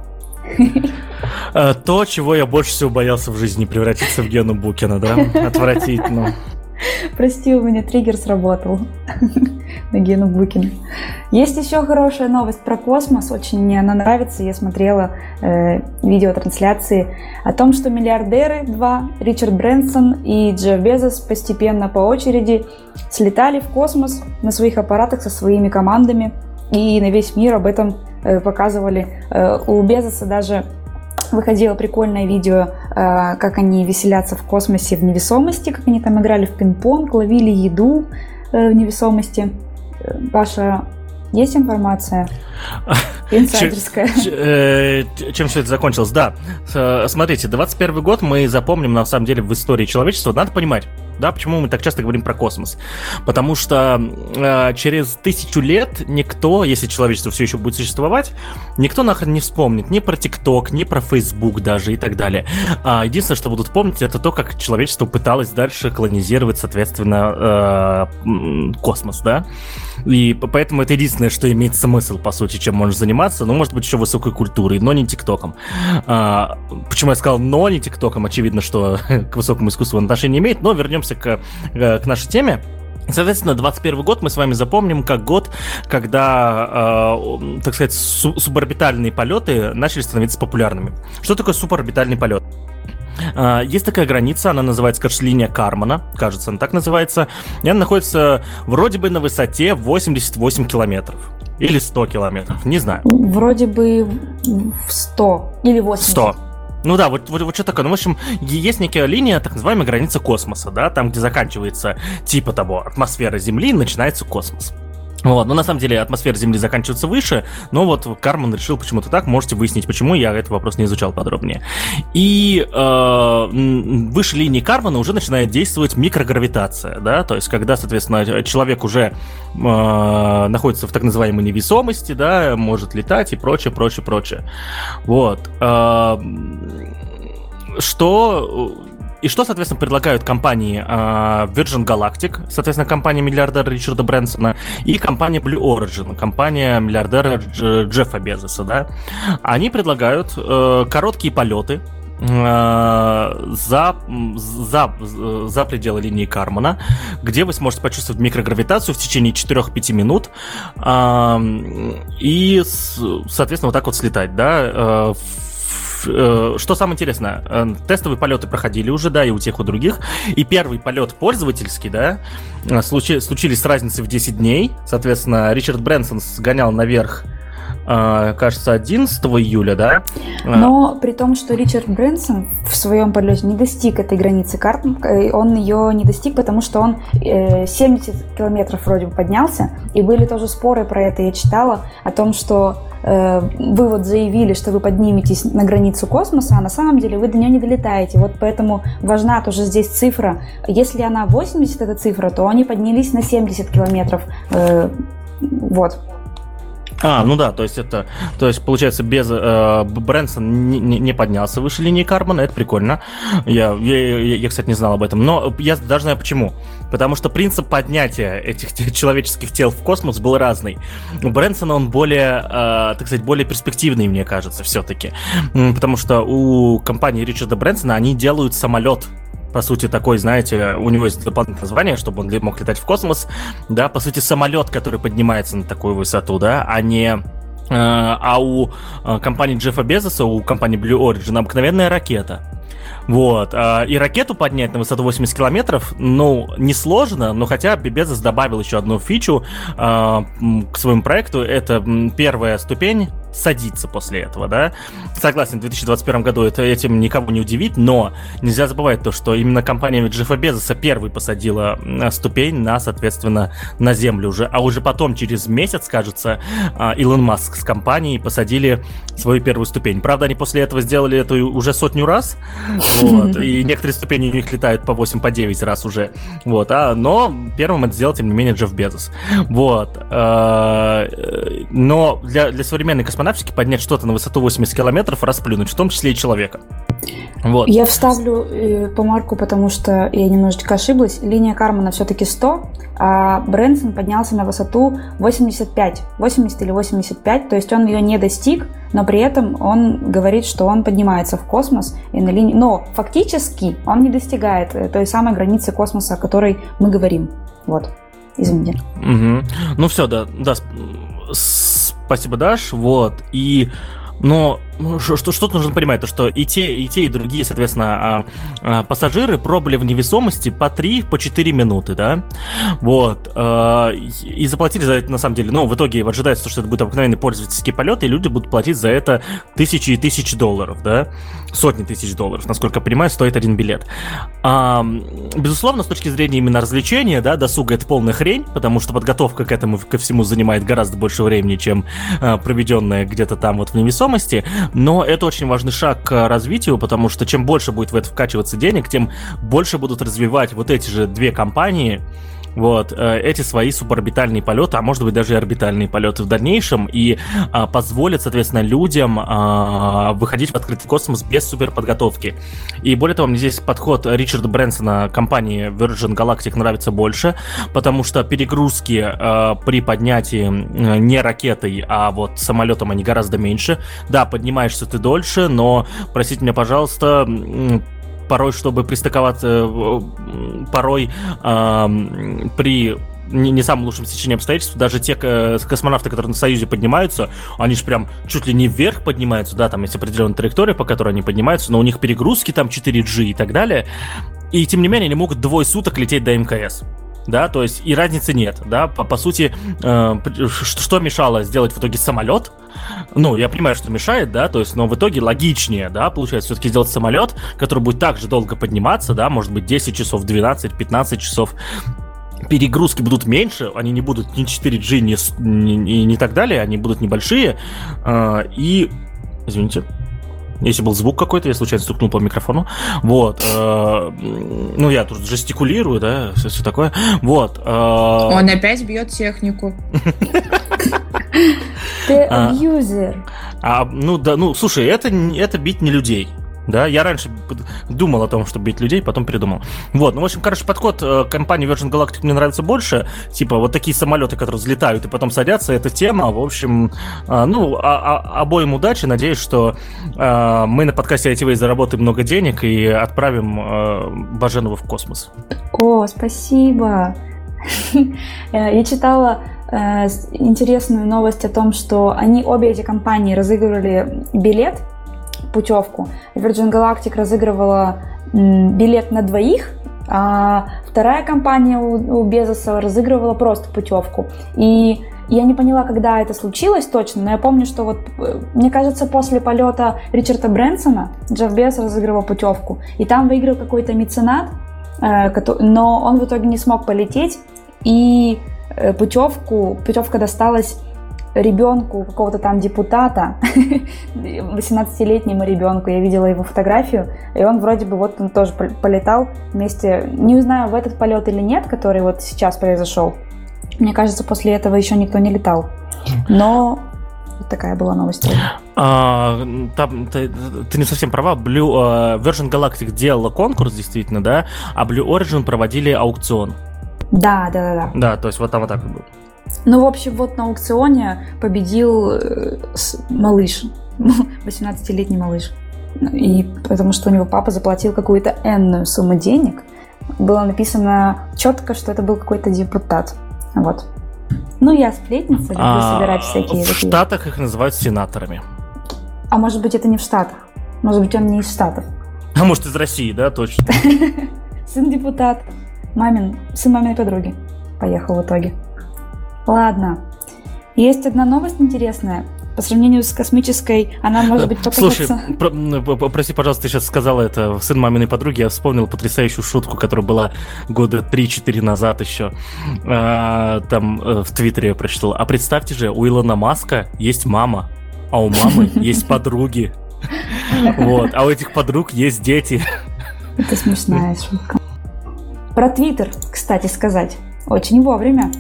Э, то, чего я больше всего боялся в жизни, превратиться в Гену Букина, да? Отвратительно. Прости, у меня триггер сработал на Гену Букина. Есть еще хорошая новость про космос, очень мне она нравится. Я смотрела э, видеотрансляции о том, что миллиардеры два, Ричард Брэнсон и Джефф Безос постепенно по очереди слетали в космос на своих аппаратах со своими командами. И на весь мир об этом Э, показывали. Э, у Безоса даже выходило прикольное видео, э, как они веселятся в космосе в невесомости, как они там играли в пинг-понг, ловили еду в невесомости. Паша, есть информация? Инсайдерская. Чем все это закончилось? Да. Смотрите, 21 год мы запомним, на самом деле, в истории человечества. Надо понимать, да, почему мы так часто говорим про космос? Потому что э, через тысячу лет никто, если человечество все еще будет существовать, никто нахрен не вспомнит ни про ТикТок, ни про Фейсбук даже и так далее. А единственное, что будут помнить, это то, как человечество пыталось дальше колонизировать, соответственно, э, космос, да. И поэтому это единственное, что имеет смысл, по сути, чем можно заниматься. Ну, может быть, еще высокой культурой, но не ТикТоком. А, почему я сказал «но» не ТикТоком? Очевидно, что к высокому искусству отношения имеет, но вернемся к, э, к нашей теме. Соответственно, 21 год мы с вами запомним как год, когда, э, так сказать, су- суборбитальные полеты начали становиться популярными. Что такое суборбитальный полет? Uh, есть такая граница, она называется, кажется, линия Кармана, кажется, она так называется. И она находится вроде бы на высоте 88 километров. Или 100 километров, не знаю. Вроде бы 100 или 80. 100. Ну да, вот, вот, вот что такое. Ну, в общем, есть некая линия, так называемая граница космоса, да, там, где заканчивается типа того атмосфера Земли, начинается космос. Вот, но на самом деле атмосфера Земли заканчивается выше, но вот Карман решил почему-то так, можете выяснить, почему, я этот вопрос не изучал подробнее. И э, выше линии Кармана уже начинает действовать микрогравитация, да, то есть когда, соответственно, человек уже э, находится в так называемой невесомости, да, может летать и прочее, прочее, прочее. Вот. Э, что и что, соответственно, предлагают компании uh, Virgin Galactic, соответственно, компания миллиардера Ричарда Брэнсона, и компания Blue Origin, компания миллиардера Дж- Джеффа Безоса, да? Они предлагают uh, короткие полеты, э, за, за, за пределы линии Кармана, где вы сможете почувствовать микрогравитацию в течение 4-5 минут и, соответственно, вот так вот слетать, да, Э, что самое интересное, э, тестовые полеты проходили уже, да, и у тех, и у других. И первый полет пользовательский, да, э, случи, случились с разницей в 10 дней. Соответственно, Ричард Брэнсон сгонял наверх э, кажется, 11 июля, да? Но при том, что Ричард Брэнсон в своем полете не достиг этой границы карт, он ее не достиг, потому что он 70 километров вроде бы поднялся, и были тоже споры про это, я читала, о том, что вы вот заявили, что вы подниметесь на границу космоса, а на самом деле вы до нее не долетаете. Вот поэтому важна тоже здесь цифра. Если она 80, эта цифра, то они поднялись на 70 километров. Вот. А, ну да, то есть это, то есть получается без э, Брэнсон не, не поднялся выше линии Карбона, это прикольно. Я, я, я, я, кстати, не знал об этом, но я даже знаю почему. Потому что принцип поднятия этих человеческих тел в космос был разный. У Брэнсона он более, э, так сказать, более перспективный, мне кажется, все-таки. Потому что у компании Ричарда Брэнсона они делают самолет по сути, такой, знаете, у него есть дополнительное название, чтобы он мог летать в космос, да, по сути, самолет, который поднимается на такую высоту, да, а не э, а у э, компании Джеффа Безоса, у компании Blue Origin обыкновенная ракета. Вот. А, и ракету поднять на высоту 80 километров, ну, несложно, но хотя Безос добавил еще одну фичу к своему проекту. Это первая ступень садиться после этого, да. Согласен, в 2021 году это этим никого не удивит, но нельзя забывать то, что именно компания Джеффа Безоса первой посадила ступень на, соответственно, на Землю уже, а уже потом, через месяц, кажется, а, Илон Маск с компанией посадили свою первую ступень. Правда, они после этого сделали это уже сотню раз, вот, и некоторые ступени у них летают по 8, по 9 раз уже, вот, а, но первым это сделал, тем не менее, Джефф Безос, вот, а, э, но для, для современной космонавтики космонавтики поднять что-то на высоту 80 километров, расплюнуть, в том числе и человека. Вот. Я вставлю э, помарку, потому что я немножечко ошиблась. Линия Кармана все-таки 100, а Брэнсон поднялся на высоту 85, 80 или 85, то есть он ее не достиг, но при этом он говорит, что он поднимается в космос и на линии... Но фактически он не достигает э, той самой границы космоса, о которой мы говорим. Вот. Извините. Угу. Ну все, да, да. Спасибо, Даш. Вот. И но ну, что, что нужно понимать, то что и те, и те, и другие, соответственно, а, а, пассажиры пробыли в невесомости по 3, по 4 минуты, да, вот, а, и заплатили за это, на самом деле, ну, в итоге ожидается, что это будет обыкновенный пользовательский полет, и люди будут платить за это тысячи и тысячи долларов, да, сотни тысяч долларов, насколько я понимаю, стоит один билет. А, безусловно, с точки зрения именно развлечения, да, досуга это полная хрень, потому что подготовка к этому, ко всему занимает гораздо больше времени, чем а, проведенное где-то там вот в невесомости, но это очень важный шаг к развитию, потому что чем больше будет в это вкачиваться денег, тем больше будут развивать вот эти же две компании, вот, э, эти свои суборбитальные полеты, а может быть даже и орбитальные полеты в дальнейшем, и а, позволят, соответственно, людям а, выходить в открытый космос без суперподготовки. И более того, мне здесь подход Ричарда Брэнсона компании Virgin Galactic нравится больше, потому что перегрузки а, при поднятии не ракетой, а вот самолетом они гораздо меньше. Да, поднимаешься ты дольше, но, простите меня, пожалуйста, порой, чтобы пристыковаться, э, порой э, при не, не самым лучшем стечении обстоятельств, даже те космонавты, которые на Союзе поднимаются, они же прям чуть ли не вверх поднимаются, да, там есть определенная траектория, по которой они поднимаются, но у них перегрузки там 4G и так далее, и тем не менее они могут двое суток лететь до МКС да, то есть и разницы нет, да, по, по сути, э, что мешало сделать в итоге самолет, ну, я понимаю, что мешает, да, то есть, но в итоге логичнее, да, получается все-таки сделать самолет, который будет так же долго подниматься, да, может быть 10 часов, 12, 15 часов, перегрузки будут меньше, они не будут ни 4G, ни, ни, ни, ни так далее, они будут небольшие, э, и, извините, если был звук какой-то, я случайно стукнул по микрофону. Вот. Э, ну, я тут жестикулирую, да, все, все такое. Вот. Э, Он опять бьет технику. Ты абьюзер. А, ну да, ну слушай, это, это бить не людей. Да, я раньше думал о том, чтобы бить людей, потом передумал. Вот, ну, в общем, короче, подход э, компании Virgin Galactic мне нравится больше. Типа, вот такие самолеты, которые взлетают и потом садятся, эта тема. В общем, э, ну, а, а, обоим удачи. Надеюсь, что э, мы на подкасте ITV заработаем много денег и отправим Баженова в космос. О, спасибо. Я читала интересную новость о том, что они, обе эти компании разыгрывали билет путевку. Virgin Galactic разыгрывала билет на двоих, а вторая компания у, Безоса разыгрывала просто путевку. И Я не поняла, когда это случилось точно, но я помню, что вот, э, мне кажется, после полета Ричарда Брэнсона Джефф Безос разыгрывал путевку, и там выиграл какой-то меценат, э, но он в итоге не смог полететь, и э, путевку, путевка досталась ребенку какого-то там депутата, 18-летнему ребенку, я видела его фотографию, и он вроде бы вот он тоже полетал вместе, не знаю, в этот полет или нет, который вот сейчас произошел. Мне кажется, после этого еще никто не летал. Но вот такая была новость. А, там ты, ты не совсем права. Blue, uh, Virgin Galactic делала конкурс, действительно, да, а Blue Origin проводили аукцион. Да, да, да, да. Да, то есть вот там вот так вот было. Ну, в общем, вот на аукционе победил э, малыш, 18-летний малыш. И потому что у него папа заплатил какую-то энную сумму денег. Было написано четко, что это был какой-то депутат. Вот. Ну, я сплетница, люблю а, собирать всякие... В такие. Штатах их называют сенаторами. А может быть, это не в Штатах? Может быть, он не из Штатов? А может, из России, да, точно. Сын депутат. Мамин, сын маминой подруги. Поехал в итоге. Ладно. Есть одна новость интересная. По сравнению с космической, она может быть покажется... Слушай, про, прости, пожалуйста, ты сейчас сказала это сын маминой подруги. Я вспомнил потрясающую шутку, которая была года 3-4 назад еще. А, там э, в Твиттере я прочитал. А представьте же, у Илона Маска есть мама, а у мамы есть подруги. Вот, а у этих подруг есть дети. Это смешная шутка. Про Твиттер, кстати, сказать. Очень вовремя.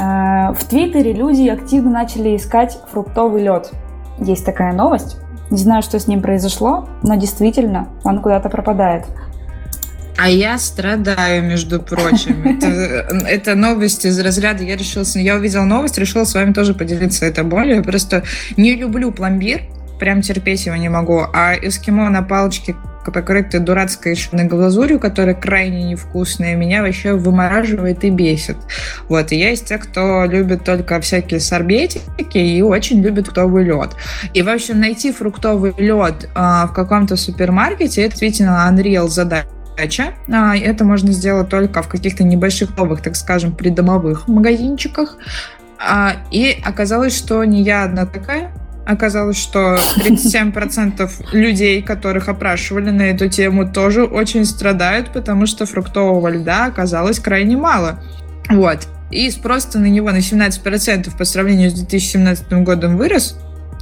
Э, в Твиттере люди активно начали искать фруктовый лед. Есть такая новость. Не знаю, что с ним произошло, но действительно он куда-то пропадает. А я страдаю, между прочим. Это, это новость из разряда. Я решила, я увидела новость, решила с вами тоже поделиться этой болью. Я просто не люблю пломбир, прям терпеть его не могу. А эскимо на палочке покрыты дурацкой глазурью, которая крайне невкусная, меня вообще вымораживает и бесит. Вот, и я из тех, кто любит только всякие сорбетики и очень любит фруктовый лед. И, в общем, найти фруктовый лед а, в каком-то супермаркете, это действительно unreal задача задача. Это можно сделать только в каких-то небольших новых, так скажем, придомовых магазинчиках. А, и оказалось, что не я одна такая. Оказалось, что 37% людей, которых опрашивали на эту тему, тоже очень страдают, потому что фруктового льда оказалось крайне мало. Вот. И спрос на него на 17% по сравнению с 2017 годом вырос.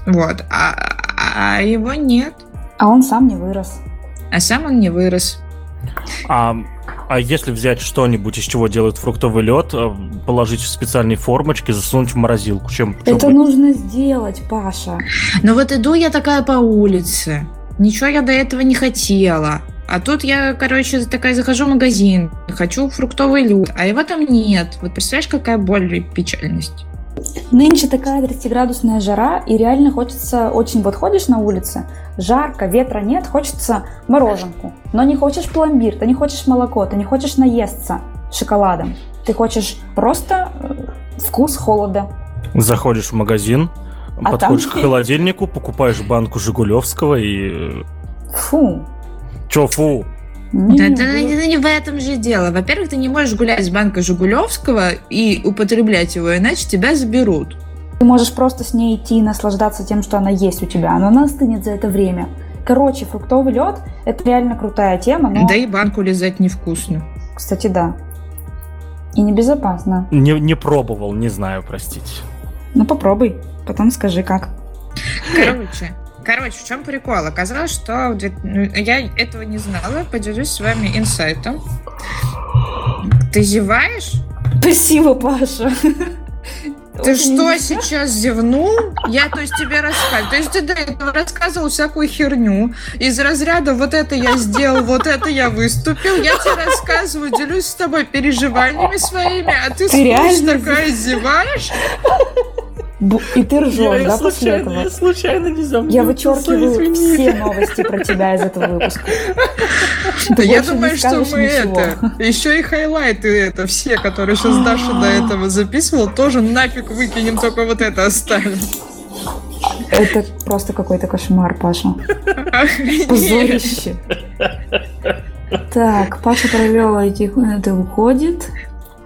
Вот. А, а его нет. А он сам не вырос. А сам он не вырос. А а если взять что-нибудь, из чего делают фруктовый лед, э, положить в специальные формочки, засунуть в морозилку? Чем, чем Это быть? нужно сделать, Паша. Ну вот иду я такая по улице. Ничего я до этого не хотела. А тут я, короче, такая захожу в магазин, хочу фруктовый лед, а его там нет. Вот представляешь, какая боль и печальность. Нынче такая 30-градусная жара, и реально хочется, очень вот ходишь на улице, жарко, ветра нет, хочется мороженку. Но не хочешь пломбир, ты не хочешь молоко, ты не хочешь наесться шоколадом. Ты хочешь просто э, вкус холода. Заходишь в магазин, а подходишь там... к холодильнику, покупаешь банку Жигулевского и... Фу. Чё фу? Да, да, да, не в этом же дело. Во-первых, ты не можешь гулять с банкой Жигулевского и употреблять его, иначе тебя заберут. Ты можешь просто с ней идти и наслаждаться тем, что она есть у тебя. Она настынет за это время. Короче, фруктовый лед – это реально крутая тема, но... Да и банку лизать невкусно. Кстати, да. И небезопасно. Не, не пробовал, не знаю, простите. Ну попробуй, потом скажи как. Короче, Короче, в чем прикол? Оказалось, что ну, я этого не знала. Поделюсь с вами инсайтом. Ты зеваешь? Спасибо, Паша. Ты Очень что сейчас зевнул? Я, то есть, тебе рассказываю. То есть, ты до этого рассказывал всякую херню. Из разряда вот это я сделал, вот это я выступил. Я тебе рассказываю, делюсь с тобой переживаниями своими, а ты, ты реально такая зеваешь? И ты ржешь, да, после этого? Я случайно не заметил. Я вычеркиваю все новости про тебя из этого выпуска. Да я думаю, что мы это... Еще и хайлайты это, все, которые сейчас Даша до этого записывал, тоже нафиг выкинем, только вот это оставим. Это просто какой-то кошмар, Паша. Позорище. Так, Паша провел этих, это уходит.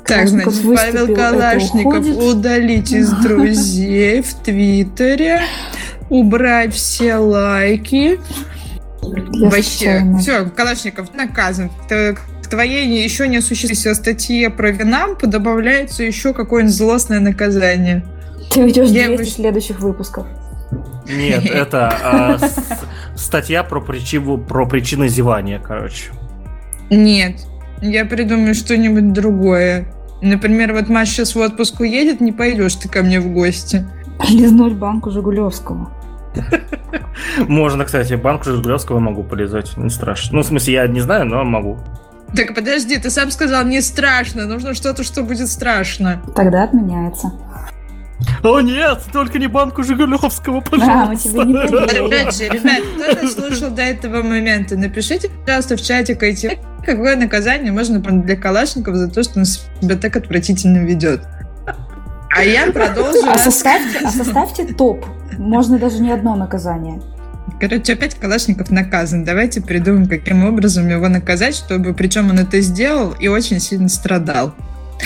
Так, значит, Павел Калашников удалить из друзей в Твиттере, убрать все лайки. Вообще, все, Калашников наказан. К твоей еще не осуществившейся статье про Винам добавляется еще какое-нибудь злостное наказание. Ты ведешь 200 следующих выпусков. Нет, это а, статья про, причину, про причины зевания, короче. Нет, я придумаю что-нибудь другое. Например, вот Маша сейчас в отпуск уедет, не пойдешь ты ко мне в гости. Лизнуть банку Жигулевского. Можно, кстати, банку Жигулевского могу полезать, не страшно. Ну, в смысле, я не знаю, но могу. Так подожди, ты сам сказал, не страшно, нужно что-то, что будет страшно. Тогда отменяется. О нет, только не банку Жигулевского, пожалуйста. Да, Опять же, ребят, кто слушал до этого момента, напишите, пожалуйста, в чатик эти какое наказание можно для Калашникова за то, что он себя так отвратительно ведет. А я продолжу. А составьте, а составьте топ. Можно даже не одно наказание. Короче, опять Калашников наказан. Давайте придумаем, каким образом его наказать, чтобы, причем он это сделал и очень сильно страдал.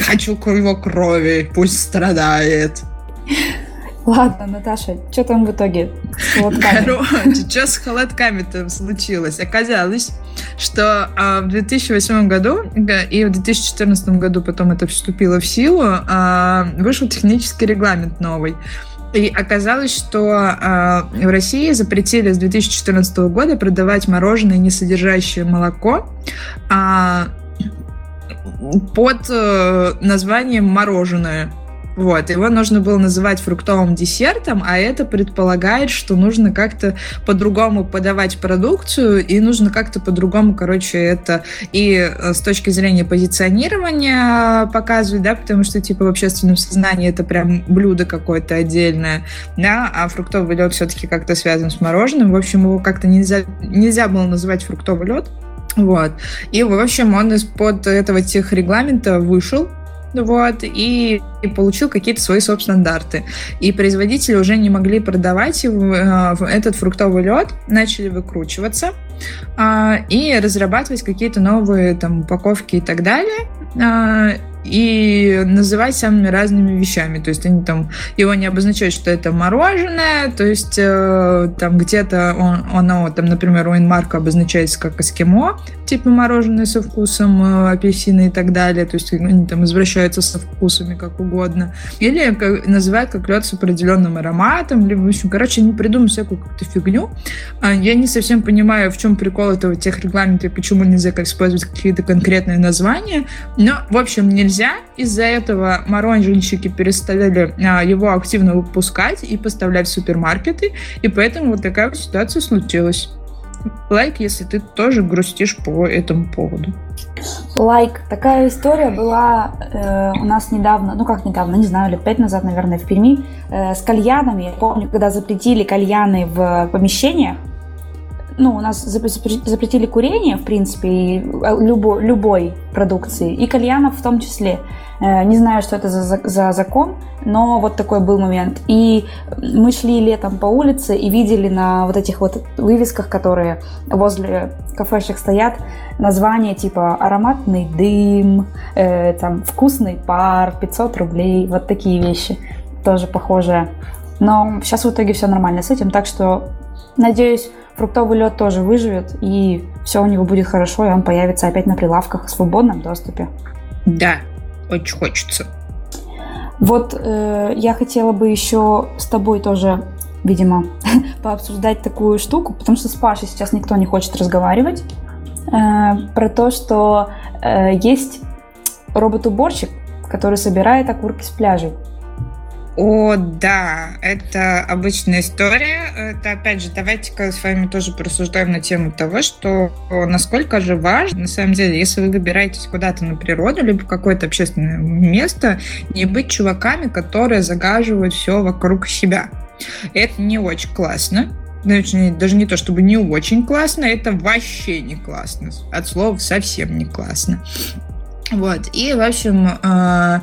Хочу его крови, пусть страдает. Ладно, Наташа, что там в итоге с холодками? Короче, что с холодками-то случилось? Оказалось, что а, в 2008 году и в 2014 году потом это вступило в силу, а, вышел технический регламент новый. И оказалось, что а, в России запретили с 2014 года продавать мороженое, не содержащее молоко, а, под а, названием мороженое. Вот, его нужно было называть фруктовым десертом, а это предполагает, что нужно как-то по-другому подавать продукцию, и нужно как-то по-другому, короче, это и э, с точки зрения позиционирования показывать, да, потому что, типа, в общественном сознании это прям блюдо какое-то отдельное, да, а фруктовый лед все-таки как-то связан с мороженым. В общем, его как-то нельзя, нельзя было называть фруктовый лед. Вот. И, в общем, он из-под этого тех регламента вышел, вот, и, и получил какие-то свои стандарты. И производители уже не могли продавать э, этот фруктовый лед, начали выкручиваться э, и разрабатывать какие-то новые там упаковки и так далее. И называть самыми разными вещами. То есть они там его не обозначают, что это мороженое, то есть э, там где-то он, оно, там, например, у инмарка обозначается как эскимо, типа мороженое со вкусом э, апельсина и так далее, то есть они там извращаются со вкусами как угодно. Или как, называют как лед с определенным ароматом, либо, в общем, короче, они придумают всякую какую-то фигню. А я не совсем понимаю, в чем прикол этого тех регламентов, почему нельзя использовать какие-то конкретные названия, но, в общем, нельзя нельзя. Из-за этого мороженщики перестали а, его активно выпускать и поставлять в супермаркеты, и поэтому вот такая вот ситуация случилась. Лайк, если ты тоже грустишь по этому поводу. Лайк. Такая история была э, у нас недавно, ну как недавно, не знаю, лет пять назад, наверное, в Перми, э, с кальянами. Я помню, когда запретили кальяны в помещениях, ну, у нас запретили курение, в принципе, и э, любой, любой продукции, и кальянов в том числе. Э, не знаю, что это за, за закон, но вот такой был момент. И мы шли летом по улице и видели на вот этих вот вывесках, которые возле кафешек стоят, названия типа ароматный дым, э, там вкусный пар, 500 рублей, вот такие вещи тоже похожие. Но сейчас в итоге все нормально с этим, так что надеюсь, фруктовый лед тоже выживет, и все у него будет хорошо, и он появится опять на прилавках в свободном доступе. Да, очень хочется. Вот э, я хотела бы еще с тобой тоже, видимо, пообсуждать такую штуку, потому что с Пашей сейчас никто не хочет разговаривать э, про то, что э, есть робот-уборщик, который собирает окурки с пляжей. О, да, это обычная история. Это, опять же, давайте-ка с вами тоже порассуждаем на тему того, что насколько же важно, на самом деле, если вы выбираетесь куда-то на природу, либо какое-то общественное место, не быть чуваками, которые загаживают все вокруг себя. Это не очень классно. Даже не то, чтобы не очень классно, это вообще не классно. От слова совсем не классно. Вот. И, в общем, а,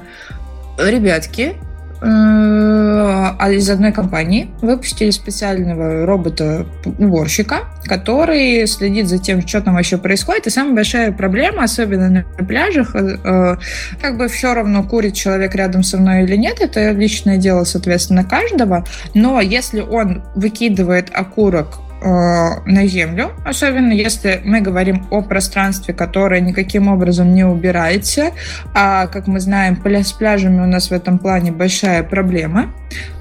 ребятки, из одной компании выпустили специального робота-уборщика, который следит за тем, что там вообще происходит. И самая большая проблема, особенно на пляжах, как бы все равно курит человек рядом со мной или нет, это личное дело, соответственно, каждого. Но если он выкидывает окурок Э, на Землю, особенно если мы говорим о пространстве, которое никаким образом не убирается. А, как мы знаем, с пляжами у нас в этом плане большая проблема.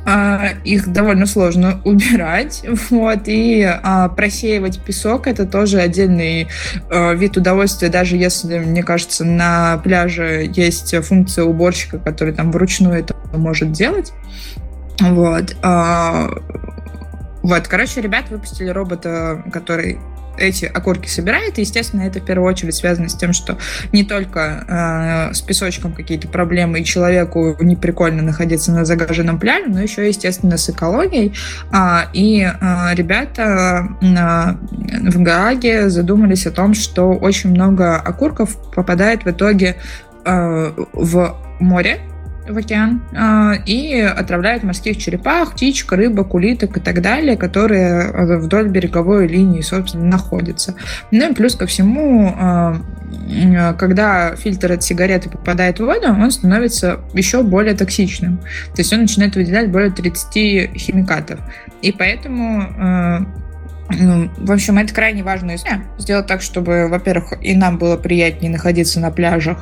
А, их довольно сложно убирать. Вот, и а, просеивать песок это тоже отдельный а, вид удовольствия, даже если, мне кажется, на пляже есть функция уборщика, который там вручную это может делать. Вот. Вот, короче, ребят выпустили робота, который эти окурки собирает. И, естественно, это в первую очередь связано с тем, что не только э, с песочком какие-то проблемы, и человеку не прикольно находиться на загаженном пляже, но еще, естественно, с экологией. А, и а, ребята а, в Гааге задумались о том, что очень много окурков попадает в итоге а, в море, в океан а, и отравляют морских черепах, птичек, рыбок, улиток и так далее, которые а, вдоль береговой линии, собственно, находятся. Ну и плюс ко всему, а, когда фильтр от сигареты попадает в воду, он становится еще более токсичным. То есть он начинает выделять более 30 химикатов. И поэтому в общем, это крайне важная. Сделать так, чтобы, во-первых, и нам было приятнее находиться на пляжах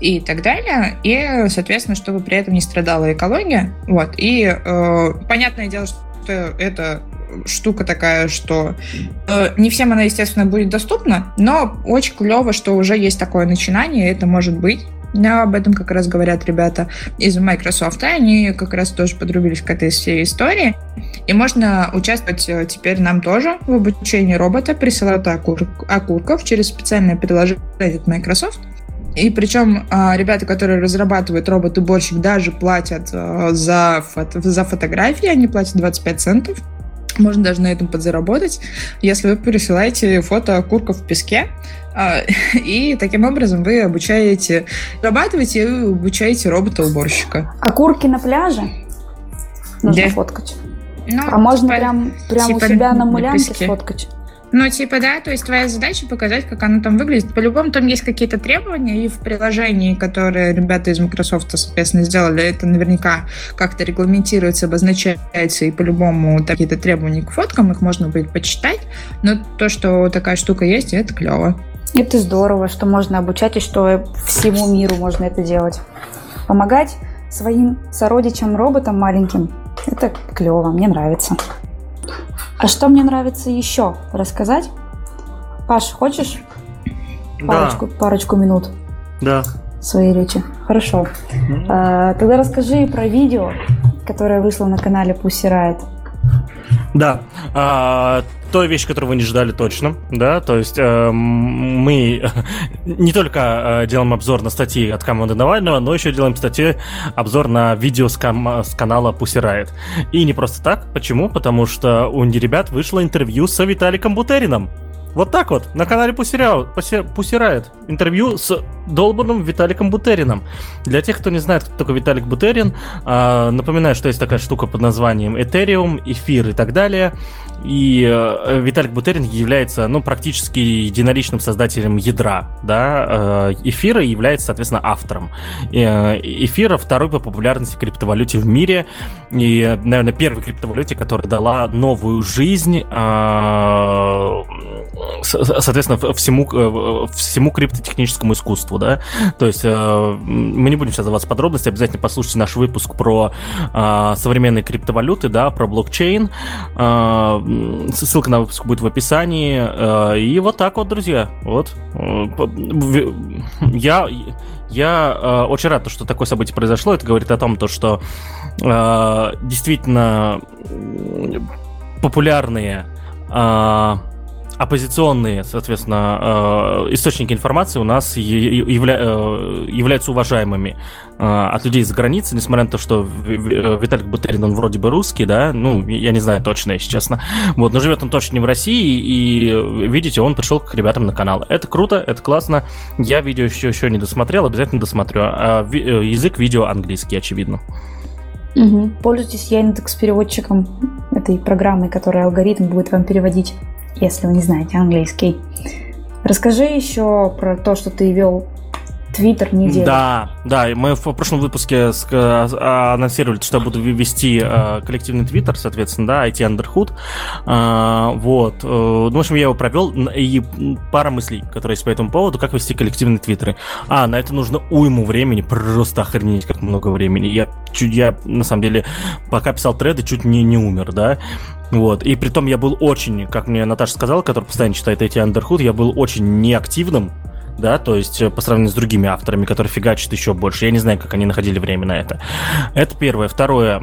и так далее, и, соответственно, чтобы при этом не страдала экология. Вот. И э, понятное дело, что это штука такая, что э, не всем она, естественно, будет доступна, но очень клево, что уже есть такое начинание, это может быть. Об этом как раз говорят ребята из Microsoft, они как раз тоже подрубились к этой всей истории. И можно участвовать э, теперь нам тоже в обучении робота, присылают окур окурков через специальное приложение от Microsoft. И причем а, ребята, которые разрабатывают робот-уборщик, даже платят э, за, фото за фотографии, они платят 25 центов. Можно даже на этом подзаработать, если вы присылаете фото окурков в песке. А, и таким образом вы обучаете, зарабатываете и обучаете робота-уборщика. Окурки на пляже нужно да. фоткать. Ну, а можно типа, прям, прям типа у себя на мулянке сфоткать? Ну, типа, да, то есть твоя задача показать, как оно там выглядит. По-любому там есть какие-то требования, и в приложении, которые ребята из Microsoft, соответственно, сделали, это наверняка как-то регламентируется, обозначается, и по-любому какие-то требования к фоткам, их можно будет почитать. Но то, что такая штука есть, это клево. Это здорово, что можно обучать, и что всему миру можно это делать. Помогать своим сородичам-роботам маленьким, это клево, мне нравится. А что мне нравится еще рассказать? Паш, хочешь парочку, да. парочку минут? Да. Своей речи. Хорошо. Mm-hmm. А, тогда расскажи про видео, которое вышло на канале Pussy Riot. Да. А, той вещь, которую вы не ждали точно, да, то есть э, мы не только э, делаем обзор на статьи от команды Навального, но еще делаем статьи, обзор на видео с, кам- с канала Riot. И не просто так, почему? Потому что у ребят вышло интервью с Виталиком Бутерином. Вот так вот, на канале Пусирает. Интервью с долбанным Виталиком Бутерином. Для тех, кто не знает, кто такой Виталик Бутерин, а, напоминаю, что есть такая штука под названием Ethereum, эфир и так далее. И э, Виталик Бутерин является, ну, практически единоличным создателем ядра, да, э, эфира является, соответственно, автором. Э, эфира второй по популярности криптовалюте в мире и, наверное, первой криптовалюте, которая дала новую жизнь, соответственно, всему, всему криптотехническому искусству, да. То есть мы не будем сейчас даваться подробности, обязательно послушайте наш выпуск про современные криптовалюты, да, про блокчейн, Ссылка на выпуск будет в описании. Э, и вот так вот, друзья. Вот. Э, я, я э, очень рад, что такое событие произошло. Это говорит о том, то, что действительно популярные оппозиционные, соответственно, э, источники информации у нас явля э, являются уважаемыми э, от людей за границей, несмотря на то, что Виталик Бутерин, он вроде бы русский, да, ну, я не знаю точно, если честно, вот, но живет он точно не в России, и, видите, он пришел к ребятам на канал. Это круто, это классно, я видео еще, еще не досмотрел, обязательно досмотрю, а язык видео английский, очевидно. Угу. Пользуйтесь Яндекс переводчиком этой программы, которая алгоритм будет вам переводить, если вы не знаете английский. Расскажи еще про то, что ты вел Твиттер недели. Да, да, мы в прошлом выпуске а, анонсировали, что я буду вести а, коллективный твиттер, соответственно, да, IT Underhood. А, вот. Э, ну, в общем, я его провел, и пара мыслей, которые есть по этому поводу, как вести коллективные твиттеры. А, на это нужно уйму времени, просто охренеть, как много времени. Я, чуть, я на самом деле, пока писал треды, чуть не, не умер, да. Вот. И при том я был очень, как мне Наташа сказала, которая постоянно читает эти Underhood, я был очень неактивным да, то есть э, по сравнению с другими авторами, которые фигачат еще больше. Я не знаю, как они находили время на это. Это первое. Второе.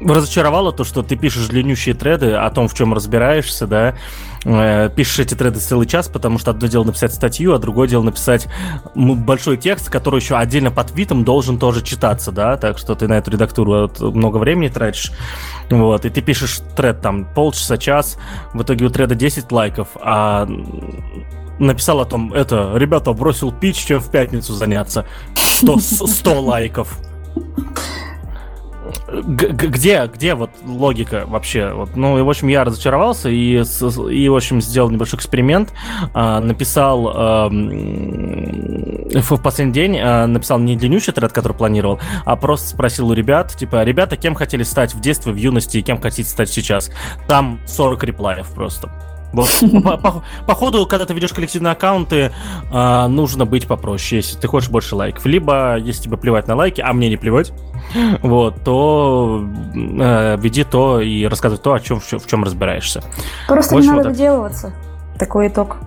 Разочаровало то, что ты пишешь длиннющие треды о том, в чем разбираешься, да, э, пишешь эти треды целый час, потому что одно дело написать статью, а другое дело написать большой текст, который еще отдельно под твитом должен тоже читаться, да, так что ты на эту редактуру много времени тратишь. Вот, и ты пишешь тред там полчаса, час, в итоге у треда 10 лайков, а написал о том, это, ребята, бросил пич, чем в пятницу заняться. 100, 100 лайков. Где, где вот логика вообще? Вот, ну, и, в общем, я разочаровался и, и в общем, сделал небольшой эксперимент. А, написал а, в последний день, а, написал не длиннющий тред, который планировал, а просто спросил у ребят, типа, ребята, кем хотели стать в детстве, в юности и кем хотите стать сейчас? Там 40 реплаев просто. Вот. По, ходу, когда ты ведешь коллективные аккаунты, э, нужно быть попроще, если ты хочешь больше лайков. Либо, если тебе плевать на лайки, а мне не плевать, вот, то э, веди то и рассказывай то, о чем, в, чем разбираешься. Просто не надо вот выделываться. Такой итог.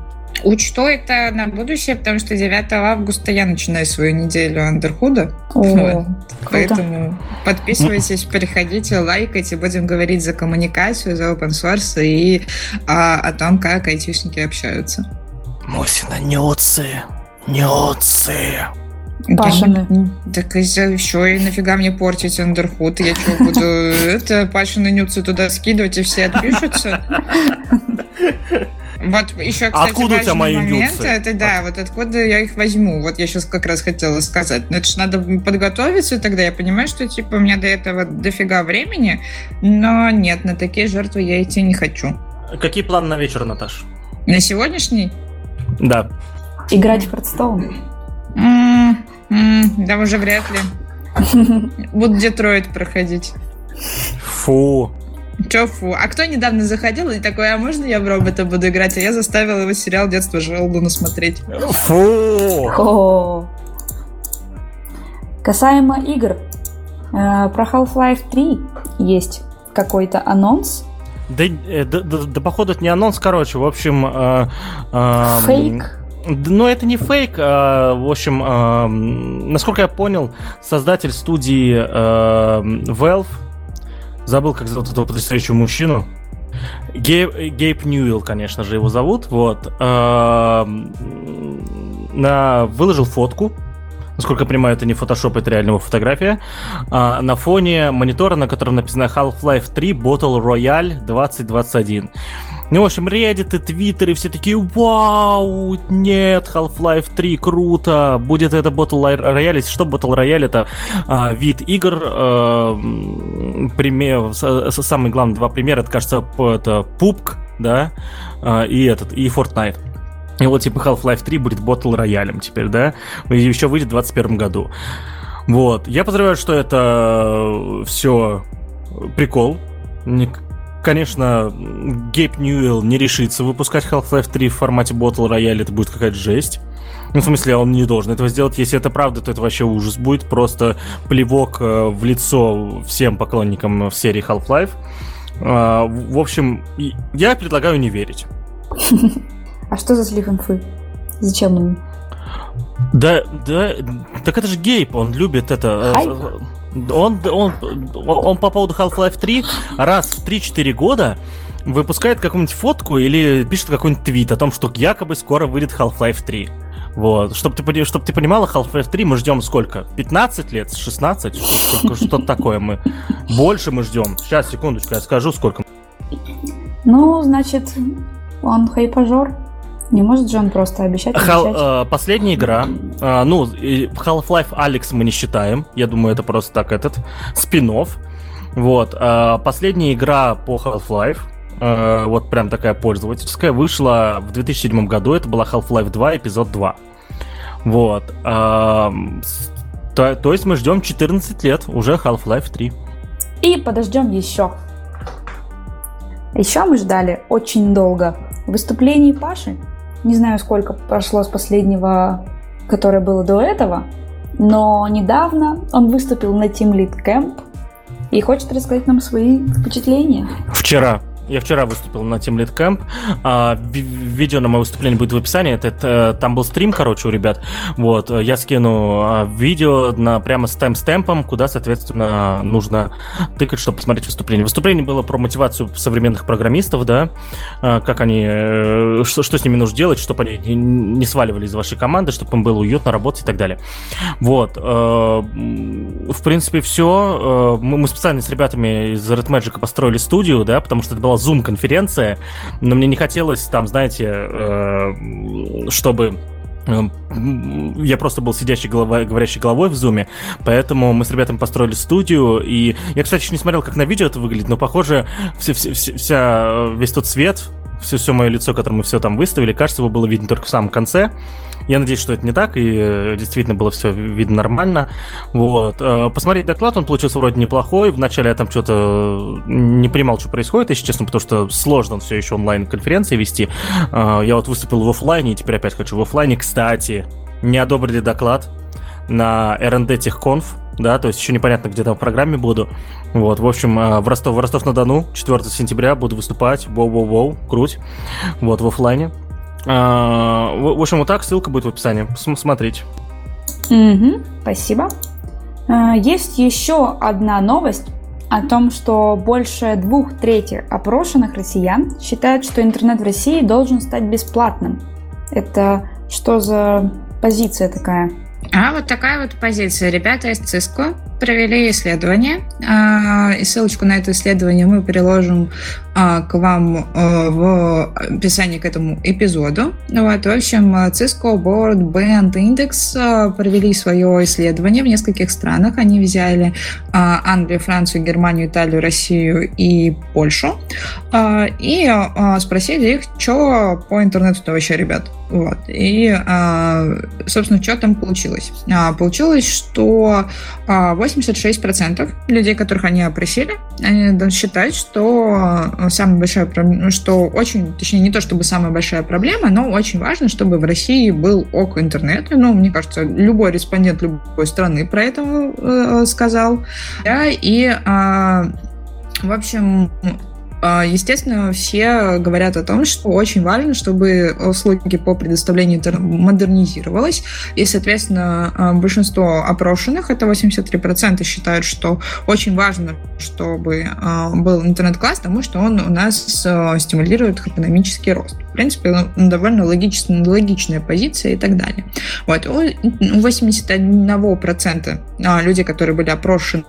Учту это на будущее, потому что 9 августа я начинаю свою неделю Андерхуда. Вот. Поэтому подписывайтесь, переходите, лайкайте, будем говорить за коммуникацию, за open source и а, о том, как айтишники общаются. Мосина, нюцы, нюцы. Пашины. Так еще и нафига мне портить Андерхуд? Я что, буду это Пашины нюцы туда скидывать, и все отпишутся? Вот еще, кстати, откуда у тебя мои момент, нюцы? это да, вот откуда я их возьму. Вот я сейчас как раз хотела сказать. Ну, это же надо подготовиться тогда. Я понимаю, что типа у меня до этого дофига времени, но нет, на такие жертвы я идти не хочу. Какие планы на вечер, Наташ? На сегодняшний? Да. Играть в Хардстоун? Да уже вряд ли. Буду Детройт проходить. Фу. Че фу? А кто недавно заходил и такой, а можно я в робота буду играть? А я заставил его сериал «Детство Желдуна» смотреть. Фу! Касаемо игр, э, про Half-Life 3 есть какой-то анонс. Да, э, да, да, да, походу, это не анонс, короче, в общем... Э, э, Фейк? Но это не фейк. А, в общем, а, насколько я понял, создатель студии а, Valve Забыл, как зовут этого потрясающего мужчину. Гейб, Гейб Ньюилл, конечно же, его зовут. Вот. На, выложил фотку. Насколько я понимаю, это не фотошоп, это реальная фотография. на фоне монитора, на котором написано Half-Life 3 Bottle Royale 2021. Ну, в общем, Reddit и Twitter и все такие, вау, нет, Half-Life 3, круто, будет это Battle Royale. Что Battle Royale? Это а, вид игр, а, пример, самые главные два примера, это, кажется, это PUBG, да, а, и этот, и Fortnite. И вот типа Half-Life 3 будет Battle Royale теперь, да, еще выйдет в 2021 году. Вот, я подозреваю, что это все прикол, Конечно, Гейб Ньюэлл не решится выпускать Half-Life 3 в формате Battle Royale, это будет какая-то жесть. Ну, в смысле, он не должен этого сделать. Если это правда, то это вообще ужас будет. Просто плевок э, в лицо всем поклонникам в серии Half-Life. А, в общем, я предлагаю не верить. А что за слив инфы? Зачем ему? Да, да, так это же Гейб, он любит это. Э, Хайп? Он, он, он по поводу Half-Life 3 раз в 3-4 года выпускает какую-нибудь фотку или пишет какой-нибудь твит о том, что якобы скоро выйдет Half-Life 3. Вот. Чтобы ты, чтоб ты понимала, Half-Life 3 мы ждем сколько? 15 лет? 16? Что-то такое мы. Больше мы ждем. Сейчас, секундочку, я скажу, сколько. Ну, значит, он хайпажор. Не может же он просто обещать, обещать? э, последняя игра, э, ну, Half-Life Алекс мы не считаем, я думаю, это просто так этот, спин -офф. Вот, э, последняя игра по Half-Life, э, вот прям такая пользовательская, вышла в 2007 году, это была Half-Life 2, эпизод 2. Вот, э, то, то есть мы ждем 14 лет, уже Half-Life 3. И подождем еще. Еще мы ждали очень долго выступлений Паши. Не знаю, сколько прошло с последнего, которое было до этого, но недавно он выступил на Team Lead Camp и хочет рассказать нам свои впечатления. Вчера. Я вчера выступил на Team Lead Camp. А, видео на мое выступление будет в описании. Это, это, там был стрим, короче, у ребят. Вот, я скину а, видео на, прямо с таймстемпом, куда, соответственно, нужно тыкать, чтобы посмотреть выступление. Выступление было про мотивацию современных программистов, да, а, как они, э, что, что с ними нужно делать, чтобы они не сваливали из вашей команды, чтобы им было уютно работать и так далее. Вот. Э, в принципе, все. Э, мы специально с ребятами из Red Magic построили студию, да, потому что это была Zoom-конференция, но мне не хотелось там, знаете, э, чтобы э, я просто был сидящий головой, говорящей головой в зуме, поэтому мы с ребятами построили студию, и я, кстати, еще не смотрел, как на видео это выглядит, но, похоже, вся, вся, вся, весь тот свет, все, все мое лицо, которое мы все там выставили, кажется, его было видно только в самом конце, я надеюсь, что это не так, и э, действительно было все видно нормально. Вот. Э, посмотреть доклад, он получился вроде неплохой. Вначале я там что-то не понимал, что происходит, если честно, потому что сложно все еще онлайн-конференции вести. Э, я вот выступил в офлайне, и теперь опять хочу в офлайне. Кстати, не одобрили доклад на R&D TechConf, да, то есть еще непонятно, где там в программе буду. Вот, в общем, в Ростов, в Ростов-на-Дону 4 сентября буду выступать, воу-воу-воу, круть, вот, в офлайне. А, в общем, вот так, ссылка будет в описании. Смотрите. Угу, спасибо. А, есть еще одна новость о том, что больше двух трети опрошенных россиян считают, что интернет в России должен стать бесплатным. Это что за позиция такая? А вот такая вот позиция. Ребята из Cisco провели исследование, а, и ссылочку на это исследование мы приложим а, к вам а, в описании к этому эпизоду. Вот, в общем, Cisco Board Band Index провели свое исследование в нескольких странах. Они взяли Англию, Францию, Германию, Италию, Россию и Польшу и спросили их, что по интернету-то вообще, ребят. Вот. И, собственно, что там получилось? Получилось, что 86% людей, которых они опросили, они считают, что э, самая большая проблема, что очень, точнее, не то чтобы самая большая проблема, но очень важно, чтобы в России был ок интернет. Ну, мне кажется, любой респондент любой страны про это э, сказал. Да, и э, в общем, естественно, все говорят о том, что очень важно, чтобы услуги по предоставлению модернизировалось. И, соответственно, а, большинство опрошенных, это 83%, считают, что очень важно, чтобы а, был интернет-класс, потому что он у нас стимулирует экономический рост. В принципе, ну, довольно логичная, логичная позиция и так далее. Вот. У 81% людей, которые были опрошены,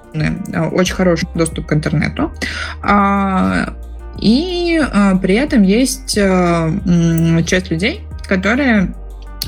очень хороший доступ к интернету. И э, при этом есть часть людей, которые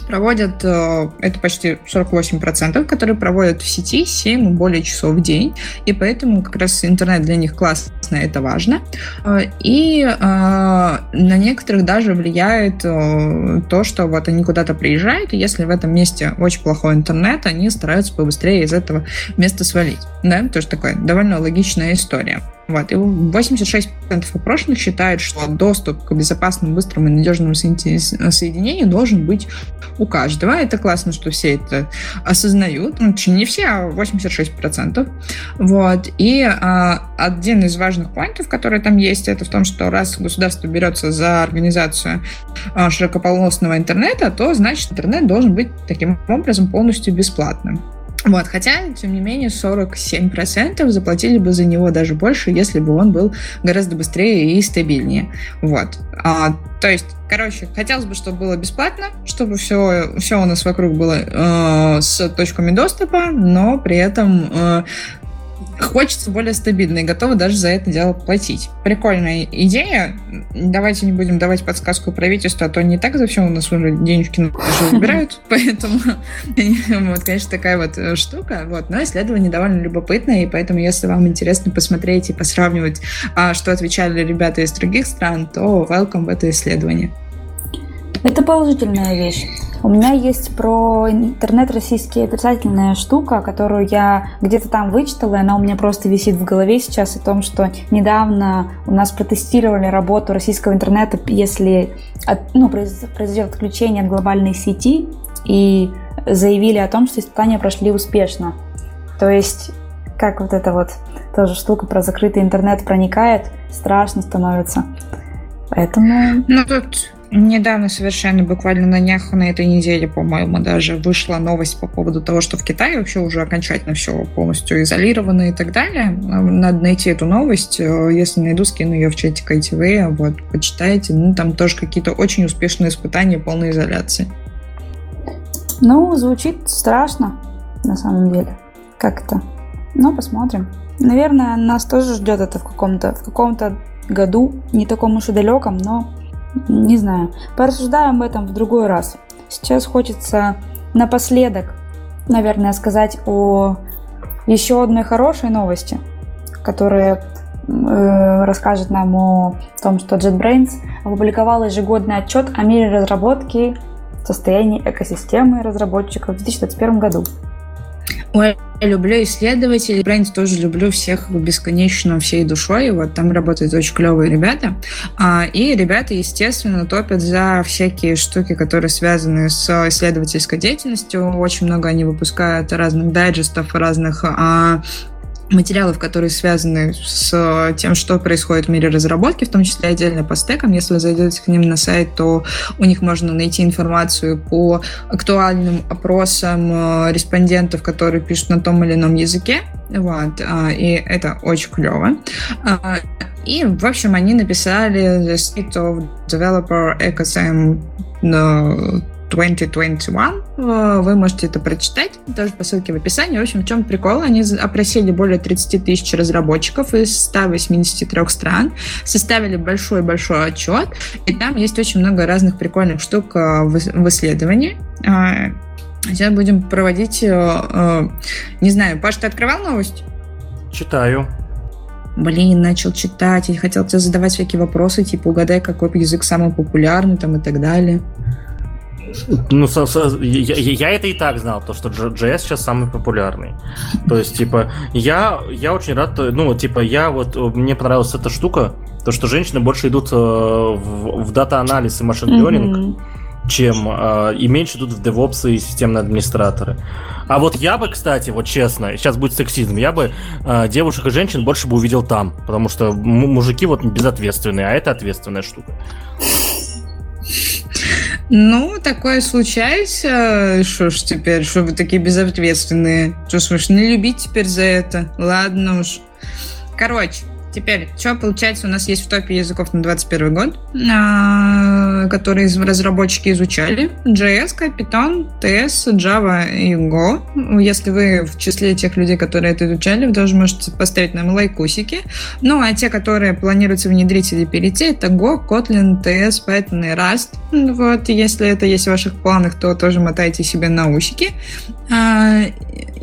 проводят, э, это почти 48%, которые проводят в сети 7 и более часов в день, и поэтому как раз интернет для них классно, это важно. Э, и э, на некоторых даже влияет то, что вот они куда-то приезжают, и если в этом месте очень плохой интернет, они стараются побыстрее из этого места свалить. Да, тоже такая довольно логичная история. Вот. И 86% опрошенных считают, что доступ к безопасному, быстрому и надежному соединению должен быть у каждого. Это классно, что все это осознают. Ну, не все, а 86%. Вот. И а, один из важных поинтов, который там есть, это в том, что раз государство берется за организацию а, широкополосного интернета, то значит интернет должен быть таким образом полностью бесплатным. Вот, хотя, тем не менее, 47% заплатили бы за него даже больше, если бы он был гораздо быстрее и стабильнее. Вот. А, то есть, короче, хотелось бы, чтобы было бесплатно, чтобы все, все у нас вокруг было э, с точками доступа, но при этом э, хочется более стабильно и готовы даже за это дело платить. Прикольная идея. Давайте не будем давать подсказку правительству, а то не так за все у нас уже денежки уже убирают. Поэтому, вот, конечно, такая вот э, штука. Вот. Но исследование довольно любопытное, и поэтому, если вам интересно посмотреть и посравнивать, а, что отвечали ребята из других стран, то welcome в это исследование. Это положительная вещь. У меня есть про интернет российский отрицательная штука, которую я где-то там вычитала, и она у меня просто висит в голове сейчас о том, что недавно у нас протестировали работу российского интернета, если от, ну, произойдет отключение от глобальной сети, и заявили о том, что испытания прошли успешно. То есть, как вот эта вот тоже штука про закрытый интернет проникает, страшно становится. Поэтому... Ну, тут Недавно совершенно, буквально на днях, на этой неделе, по-моему, даже вышла новость по поводу того, что в Китае вообще уже окончательно все полностью изолировано и так далее. Надо найти эту новость. Если найду, скину ее в чатик ITV, вот, почитайте. Ну, там тоже какие-то очень успешные испытания полной изоляции. Ну, звучит страшно, на самом деле. Как это? Ну, посмотрим. Наверное, нас тоже ждет это в каком-то в каком-то году, не таком уж и далеком, но не знаю. Порассуждаем об этом в другой раз. Сейчас хочется напоследок, наверное, сказать о еще одной хорошей новости, которая э, расскажет нам о том, что JetBrains опубликовал ежегодный отчет о мире разработки, состоянии экосистемы разработчиков в 2021 году. Ой, я люблю исследователей, бренд тоже люблю всех бесконечно всей душой. Вот там работают очень клевые ребята. А, и ребята, естественно, топят за всякие штуки, которые связаны с исследовательской деятельностью. Очень много они выпускают разных дайджестов, разных а, материалов, которые связаны с тем, что происходит в мире разработки, в том числе отдельно по стекам. Если вы зайдете к ним на сайт, то у них можно найти информацию по актуальным опросам э, респондентов, которые пишут на том или ином языке. Вот. А, и это очень клево. И, в общем, они написали The State of Developer Ecosystem 2021. Э, вы можете это прочитать, тоже по ссылке в описании. В общем, в чем прикол? Они опросили более 30 тысяч разработчиков из 183 стран, составили большой-большой отчет, и там есть очень много разных прикольных штук э, в исследовании. А, сейчас будем проводить... Э, не знаю, Паш, ты открывал новость? Читаю блин, начал читать, и хотел тебе задавать всякие вопросы, типа, угадай, какой язык самый популярный, там, и так далее. Ну, со, со, я, я это и так знал, то, что JS сейчас самый популярный. То есть, типа, я, я очень рад, ну, типа, я вот, мне понравилась эта штука, то, что женщины больше идут э, в, в дата-анализ и машин-лернинг, mm-hmm. чем э, и меньше идут в DevOps и системные администраторы. А вот я бы, кстати, вот честно, сейчас будет сексизм, я бы э, девушек и женщин больше бы увидел там, потому что мужики вот безответственные, а это ответственная штука. Ну, такое случается. Что ж теперь, что вы такие безответственные? Что ж, вы ж не любить теперь за это? Ладно уж. Короче, Теперь, что получается у нас есть в топе языков на 21 год, а, которые разработчики изучали? JS, Python, TS, Java и Go. Если вы в числе тех людей, которые это изучали, вы тоже можете поставить нам лайкусики. Ну, а те, которые планируются внедрить или перейти, это Go, Kotlin, TS, Python и Rust. Вот, если это есть в ваших планах, то тоже мотайте себе на усики.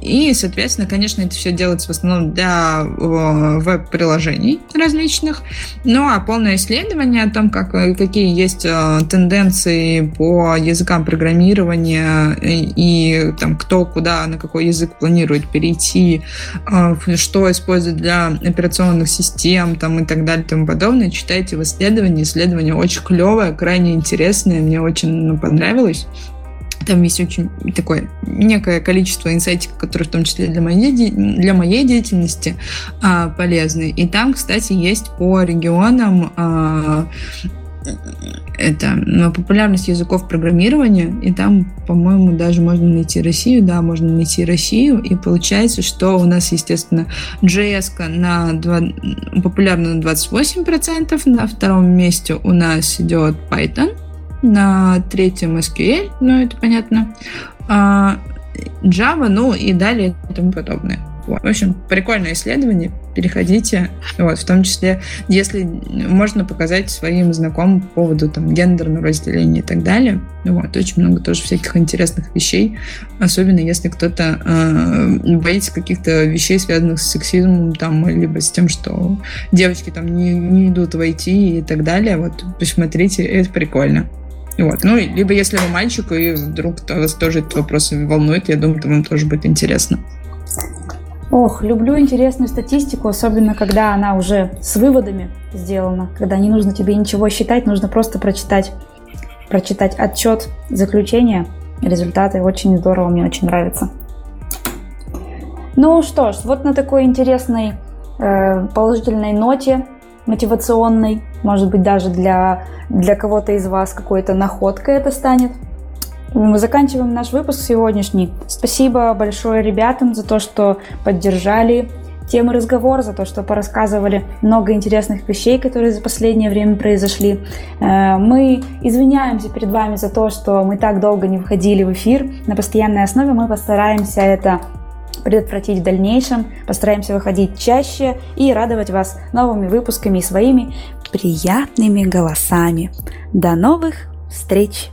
И, соответственно, конечно, это все делается в основном для веб-приложений различных. Ну, а полное исследование о том, как, какие есть э, тенденции по языкам программирования и, и там, кто куда, на какой язык планирует перейти, э, что используют для операционных систем там, и так далее и тому подобное, читайте в исследовании. Исследование очень клевое, крайне интересное, мне очень ну, понравилось. Там есть очень такое некое количество инсайтиков, которые в том числе для моей, для моей деятельности а, полезны. И там, кстати, есть по регионам а, это ну, популярность языков программирования, и там, по-моему, даже можно найти Россию, да, можно найти Россию, и получается, что у нас, естественно, JS на 2, популярна на 28%, на втором месте у нас идет Python, на третьем SQL, ну это понятно, а Java, ну и далее и тому подобное. Вот. В общем, прикольное исследование, переходите. Вот, в том числе, если можно показать своим знакомым по поводу там, гендерного разделения и так далее. Вот, очень много тоже всяких интересных вещей, особенно если кто-то э, боится каких-то вещей, связанных с сексизмом, там, либо с тем, что девочки там не, не идут войти и так далее. Вот, посмотрите, это прикольно. Вот. Ну, либо если вы мальчик, и вдруг вас тоже этот вопрос волнует, я думаю, это вам тоже будет интересно. Ох, люблю интересную статистику, особенно когда она уже с выводами сделана, когда не нужно тебе ничего считать, нужно просто прочитать, прочитать отчет, заключение, результаты. Очень здорово, мне очень нравится. Ну что ж, вот на такой интересной э, положительной ноте, мотивационной, может быть, даже для, для кого-то из вас какой-то находкой это станет – мы заканчиваем наш выпуск сегодняшний. Спасибо большое ребятам за то, что поддержали темы разговора, за то, что порассказывали много интересных вещей, которые за последнее время произошли. Э, мы извиняемся перед вами за то, что мы так долго не выходили в эфир. На постоянной основе мы постараемся это предотвратить в дальнейшем, постараемся выходить чаще и радовать вас новыми выпусками и своими приятными голосами. До новых встреч!